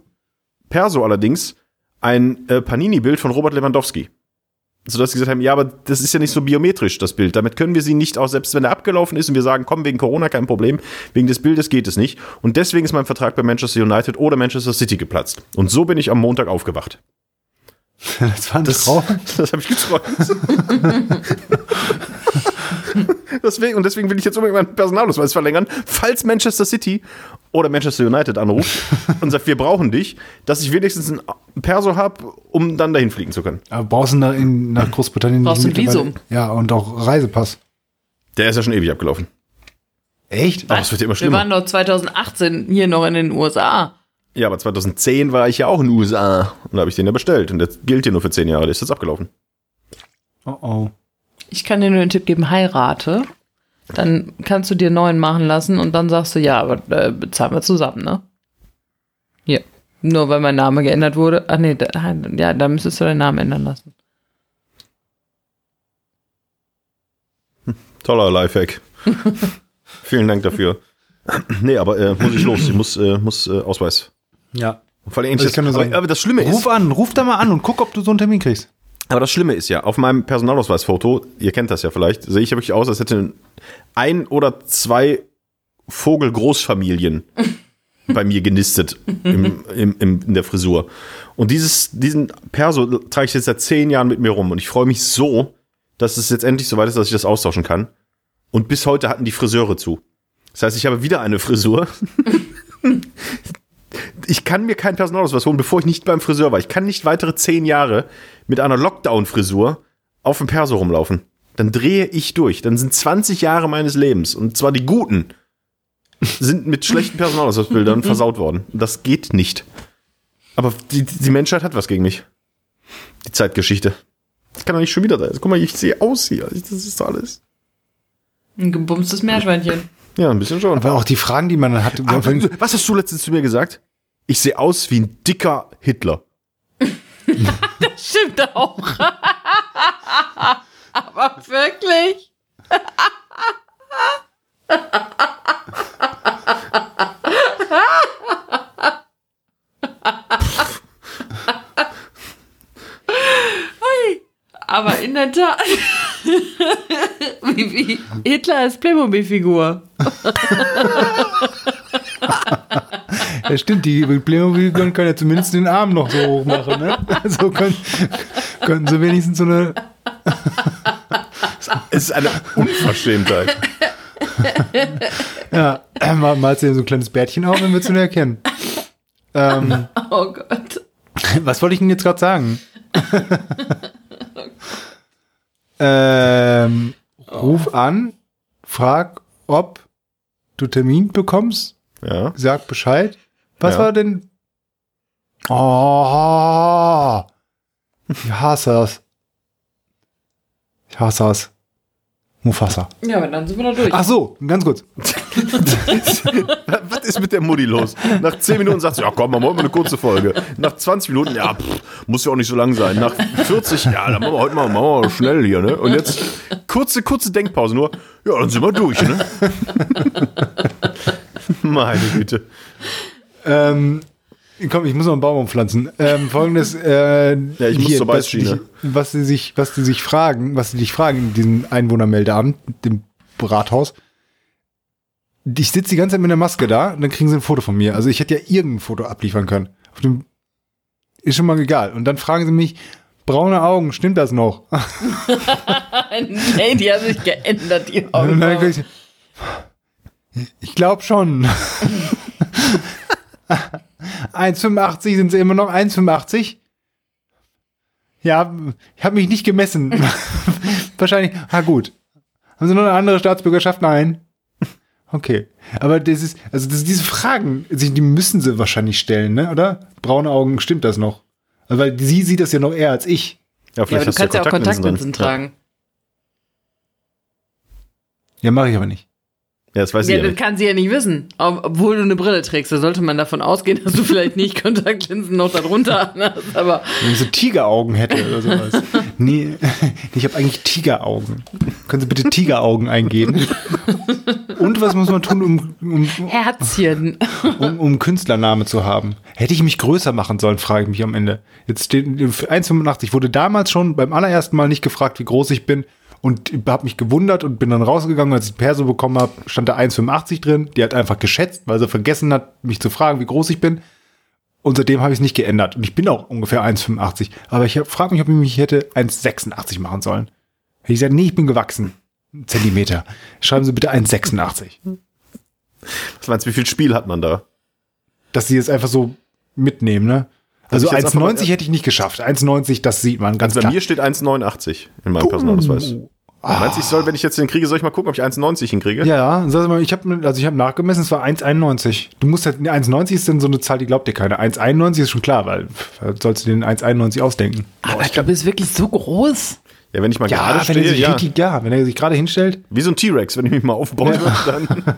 [SPEAKER 2] Perso allerdings ein äh, Panini-Bild von Robert Lewandowski. Sodass sie gesagt haben, ja, aber das ist ja nicht so biometrisch, das Bild. Damit können wir sie nicht auch, selbst wenn er abgelaufen ist und wir sagen, komm, wegen Corona kein Problem, wegen des Bildes geht es nicht. Und deswegen ist mein Vertrag bei Manchester United oder Manchester City geplatzt. Und so bin ich am Montag aufgewacht.
[SPEAKER 3] Das war ein
[SPEAKER 2] Das,
[SPEAKER 3] Traum.
[SPEAKER 2] das habe ich geträumt. deswegen, und deswegen will ich jetzt unbedingt meinen Personalausweis verlängern, falls Manchester City oder Manchester United anruft und sagt, wir brauchen dich, dass ich wenigstens ein Perso habe, um dann dahin fliegen zu können.
[SPEAKER 3] Aber brauchst du nach, in, nach Großbritannien
[SPEAKER 1] Brauchst du ein Visum?
[SPEAKER 3] Ja, und auch Reisepass.
[SPEAKER 2] Der ist ja schon ewig abgelaufen.
[SPEAKER 3] Echt?
[SPEAKER 2] Aber es wird ja immer
[SPEAKER 1] Wir
[SPEAKER 2] schlimmer.
[SPEAKER 1] waren doch 2018 hier noch in den USA.
[SPEAKER 2] Ja, aber 2010 war ich ja auch in den USA und da habe ich den ja bestellt und der gilt hier nur für zehn Jahre, der ist jetzt abgelaufen.
[SPEAKER 3] Oh oh.
[SPEAKER 1] Ich kann dir nur den Tipp geben, heirate. Dann kannst du dir einen neuen machen lassen und dann sagst du, ja, aber äh, bezahlen wir zusammen, ne? Hier. Nur weil mein Name geändert wurde. Ach nee, da, ja, da müsstest du deinen Namen ändern lassen.
[SPEAKER 2] Toller Lifehack. Vielen Dank dafür. nee, aber äh, muss ich los. Ich muss, äh, muss äh, Ausweis.
[SPEAKER 3] Ja.
[SPEAKER 2] Vor allem
[SPEAKER 3] Also ich kann nur
[SPEAKER 2] aber,
[SPEAKER 3] sagen,
[SPEAKER 2] aber das Schlimme ist,
[SPEAKER 3] Ruf an, ruf da mal an und guck, ob du so einen Termin kriegst.
[SPEAKER 2] aber das Schlimme ist ja, auf meinem Personalausweisfoto, ihr kennt das ja vielleicht, sehe ich ja wirklich aus, als hätte ein oder zwei Vogelgroßfamilien bei mir genistet im, im, im, in der Frisur. Und dieses, diesen Perso trage ich jetzt seit zehn Jahren mit mir rum und ich freue mich so, dass es jetzt endlich soweit ist, dass ich das austauschen kann. Und bis heute hatten die Friseure zu. Das heißt, ich habe wieder eine Frisur. ich kann mir keinen Personalausweis holen, bevor ich nicht beim Friseur war. Ich kann nicht weitere zehn Jahre mit einer Lockdown-Frisur auf dem Perso rumlaufen. Dann drehe ich durch. Dann sind 20 Jahre meines Lebens, und zwar die guten, sind mit schlechten Personalausweisbildern versaut worden. Das geht nicht. Aber die, die Menschheit hat was gegen mich. Die Zeitgeschichte. Das kann doch nicht schon wieder sein. Guck mal, ich sehe aus hier. Das ist alles.
[SPEAKER 1] Ein gebumstes Meerschweinchen.
[SPEAKER 2] Ja, ein bisschen schon.
[SPEAKER 3] Aber auch die Fragen, die man dann hat.
[SPEAKER 2] Ah, was hast du letztens zu mir gesagt? Ich sehe aus wie ein dicker Hitler.
[SPEAKER 1] Stimmt auch. Aber wirklich? Aber in der Tat. Wie, Hitler als Playmobil-Figur.
[SPEAKER 3] Ja, stimmt, die Playmobil können ja zumindest den Arm noch so hoch machen, ne? So können, könnten sie wenigstens so eine.
[SPEAKER 2] Es ist eine Unverschämtheit.
[SPEAKER 3] Ja, mal, malst du dir so ein kleines Bärtchen auf, dann würdest du ihn erkennen. Ähm,
[SPEAKER 1] Oh Gott.
[SPEAKER 3] was wollte ich denn jetzt gerade sagen? ähm, ruf an, frag, ob du Termin bekommst,
[SPEAKER 2] Ja.
[SPEAKER 3] sag Bescheid. Was
[SPEAKER 2] Ja.
[SPEAKER 3] war denn? Oh, ich hasse das. Ich hasse das. Mufasa.
[SPEAKER 1] Ja, aber dann sind wir da durch.
[SPEAKER 3] Ach so, ganz kurz.
[SPEAKER 2] Was ist mit der Mutti los? Nach 10 Minuten sagt sie, ja komm, machen wir heute mal eine kurze Folge. Nach 20 Minuten, ja, pff, muss ja auch nicht so lang sein. Nach 40, ja, dann machen wir heute mal, machen wir schnell hier, ne? Und jetzt kurze, kurze Denkpause nur, ja, dann sind wir durch, ne? Meine Güte.
[SPEAKER 3] Ähm, komm, ich muss noch einen Baum umpflanzen. Ähm, Folgendes, äh,
[SPEAKER 2] Ja, ich muss zur
[SPEAKER 3] was
[SPEAKER 2] Beißschiene.
[SPEAKER 3] die- Was sie sich, was sie sich fragen, was sie dich fragen in diesem Einwohnermeldeamt, dem Rathaus. Ich sitze die ganze Zeit mit einer Maske da und dann kriegen sie ein Foto von mir. Also ich hätte ja irgendein Foto abliefern können. Dem, ist schon mal egal. Und dann fragen sie mich, braune Augen, stimmt das noch?
[SPEAKER 1] nee, die haben sich geändert, die Augen.
[SPEAKER 3] ich, ich glaube schon. 1,85 sind sie immer noch 1,85? Ja, ich habe mich nicht gemessen. Wahrscheinlich. Ah, gut. Haben Sie noch eine andere Staatsbürgerschaft? Nein. Okay. Aber das ist, also das, diese Fragen, die müssen sie wahrscheinlich stellen, ne? Oder? Braune Augen, stimmt das noch? Also, weil sie sieht das ja noch eher als ich.
[SPEAKER 2] Ja,
[SPEAKER 1] Ja, aber du
[SPEAKER 2] hast
[SPEAKER 1] kannst ja auch Kontaktlinsen tragen.
[SPEAKER 3] Ja, mache ich aber nicht.
[SPEAKER 2] Ja, das weiß
[SPEAKER 1] Ja,
[SPEAKER 2] ich ja
[SPEAKER 1] das
[SPEAKER 2] nicht.
[SPEAKER 1] kann sie ja nicht wissen. Ob, obwohl du eine Brille trägst, da sollte man davon ausgehen, dass du vielleicht nicht Kontaktlinsen noch darunter hast. Aber
[SPEAKER 3] Wenn ich so Tigeraugen hätte oder sowas. nee, ich habe eigentlich Tigeraugen. Können Sie bitte Tigeraugen eingeben? Und was muss man tun, um, um,
[SPEAKER 1] Herzchen.
[SPEAKER 3] um, um Künstlername zu haben? Hätte ich mich größer machen sollen, frage ich mich am Ende. Jetzt steht 1,85. Ich wurde damals schon beim allerersten Mal nicht gefragt, wie groß ich bin. Und habe mich gewundert und bin dann rausgegangen, als ich Perso bekommen habe, stand da 1,85 drin. Die hat einfach geschätzt, weil sie vergessen hat, mich zu fragen, wie groß ich bin. Und seitdem habe ich es nicht geändert. Und ich bin auch ungefähr 1,85. Aber ich frage mich, ob ich mich hätte 1,86 machen sollen. Hätte ich gesagt, nee, ich bin gewachsen. Ein Zentimeter. Schreiben Sie bitte 1,86.
[SPEAKER 2] Was meinst du, wie viel Spiel hat man da?
[SPEAKER 3] Dass Sie es einfach so mitnehmen, ne? Also
[SPEAKER 2] ich jetzt einfach
[SPEAKER 3] 1,90
[SPEAKER 2] mal-
[SPEAKER 3] hätte ich nicht geschafft. 1,90, das sieht man ganz
[SPEAKER 2] Bei
[SPEAKER 3] klar.
[SPEAKER 2] mir steht 1,89 in meinem Personalausweis.
[SPEAKER 3] Ah.
[SPEAKER 2] Meinst du, ich soll, wenn ich jetzt den kriege, soll ich mal gucken, ob ich 1,90 hinkriege?
[SPEAKER 3] Ja, sag mal, ich habe also ich habe nachgemessen, es war 1,91. Du musst halt 1,90 ist dann so eine Zahl, die glaubt dir keiner. 1,91 ist schon klar, weil sollst du den 1,91 ausdenken.
[SPEAKER 1] Aber du bist wirklich so groß.
[SPEAKER 2] Ja, wenn ich mal
[SPEAKER 3] Ja,
[SPEAKER 2] gerade
[SPEAKER 3] wenn er
[SPEAKER 2] stehe,
[SPEAKER 3] sich
[SPEAKER 2] ja.
[SPEAKER 3] richtig, ja, wenn er sich gerade hinstellt.
[SPEAKER 2] Wie so ein T-Rex, wenn ich mich mal aufbauen würde, dann.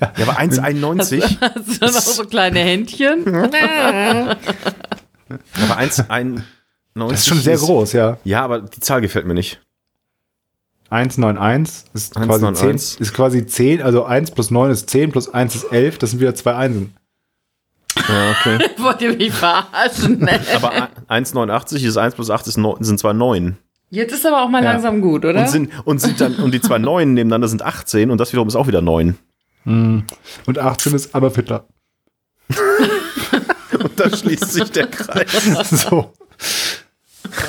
[SPEAKER 2] ja, aber 1,91.
[SPEAKER 1] Hast du dann auch so kleine Händchen?
[SPEAKER 2] aber 1,91.
[SPEAKER 3] Das ist schon sehr groß, ja.
[SPEAKER 2] Ja, aber die Zahl gefällt mir nicht.
[SPEAKER 3] 191 ist quasi 10,
[SPEAKER 2] 191.
[SPEAKER 3] ist quasi 10, also 1 plus 9 ist 10 plus 1 ist 11, das sind wieder zwei Einsen.
[SPEAKER 2] Ja, okay.
[SPEAKER 1] Wollt ihr mich verarschen? Ne?
[SPEAKER 2] Aber 1,89 ist 1 plus 8 ist neun- sind zwar 9.
[SPEAKER 1] Jetzt ist aber auch mal
[SPEAKER 3] Ja.
[SPEAKER 1] langsam gut, oder?
[SPEAKER 2] Und, sind, und, sind dann, und die zwei Neuen nebeneinander sind 18 und das wiederum ist auch wieder 9.
[SPEAKER 3] Und 18 ist Adolf Hitler.
[SPEAKER 2] Und da schließt sich der Kreis.
[SPEAKER 3] So.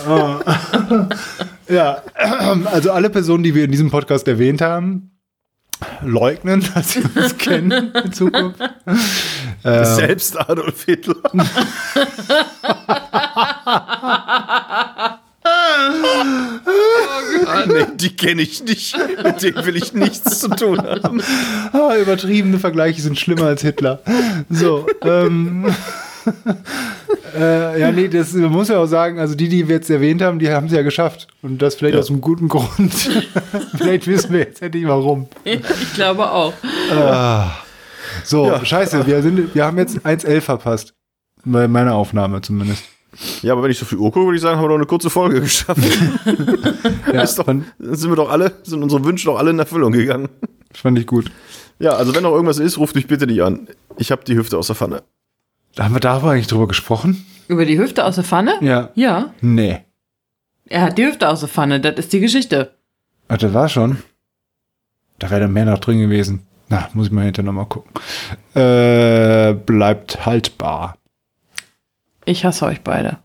[SPEAKER 3] Ja, also alle Personen, die wir in diesem Podcast erwähnt haben, leugnen, dass sie uns kennen in Zukunft. Ähm,
[SPEAKER 2] Selbst Adolf Hitler. nee, die kenne ich nicht. Mit denen will ich nichts zu tun haben.
[SPEAKER 3] ah, übertriebene Vergleiche sind schlimmer als Hitler. So, ähm, äh, ja, nee, das man muss ja auch sagen, also die, die wir jetzt erwähnt haben, die haben es ja geschafft. Und das vielleicht
[SPEAKER 2] Ja.
[SPEAKER 3] aus einem guten Grund. vielleicht wissen wir jetzt endlich warum.
[SPEAKER 1] ich glaube auch.
[SPEAKER 3] So,
[SPEAKER 2] Ja.
[SPEAKER 3] scheiße, wir, sind, wir haben jetzt 1.11 verpasst. Bei meiner Aufnahme zumindest.
[SPEAKER 2] Ja, aber wenn ich so viel Uhr gucke, würde ich sagen, haben wir doch eine kurze Folge geschafft.
[SPEAKER 3] Ja,
[SPEAKER 2] Ist doch, sind wir doch alle, sind unsere Wünsche doch alle in Erfüllung gegangen.
[SPEAKER 3] fand ich gut.
[SPEAKER 2] Ja, also wenn noch irgendwas ist, ruft mich bitte nicht an. Ich habe die Hüfte aus der Pfanne.
[SPEAKER 3] Haben wir darüber eigentlich drüber gesprochen?
[SPEAKER 1] Über die Hüfte aus der Pfanne?
[SPEAKER 3] Ja.
[SPEAKER 1] Ja.
[SPEAKER 3] Nee.
[SPEAKER 1] Er hat die Hüfte aus der Pfanne, das ist die Geschichte.
[SPEAKER 3] Ach, das war schon. Da wäre dann mehr noch drin gewesen. Na, muss ich mal hinterher nochmal gucken. Äh, bleibt haltbar.
[SPEAKER 1] Ich hasse euch beide.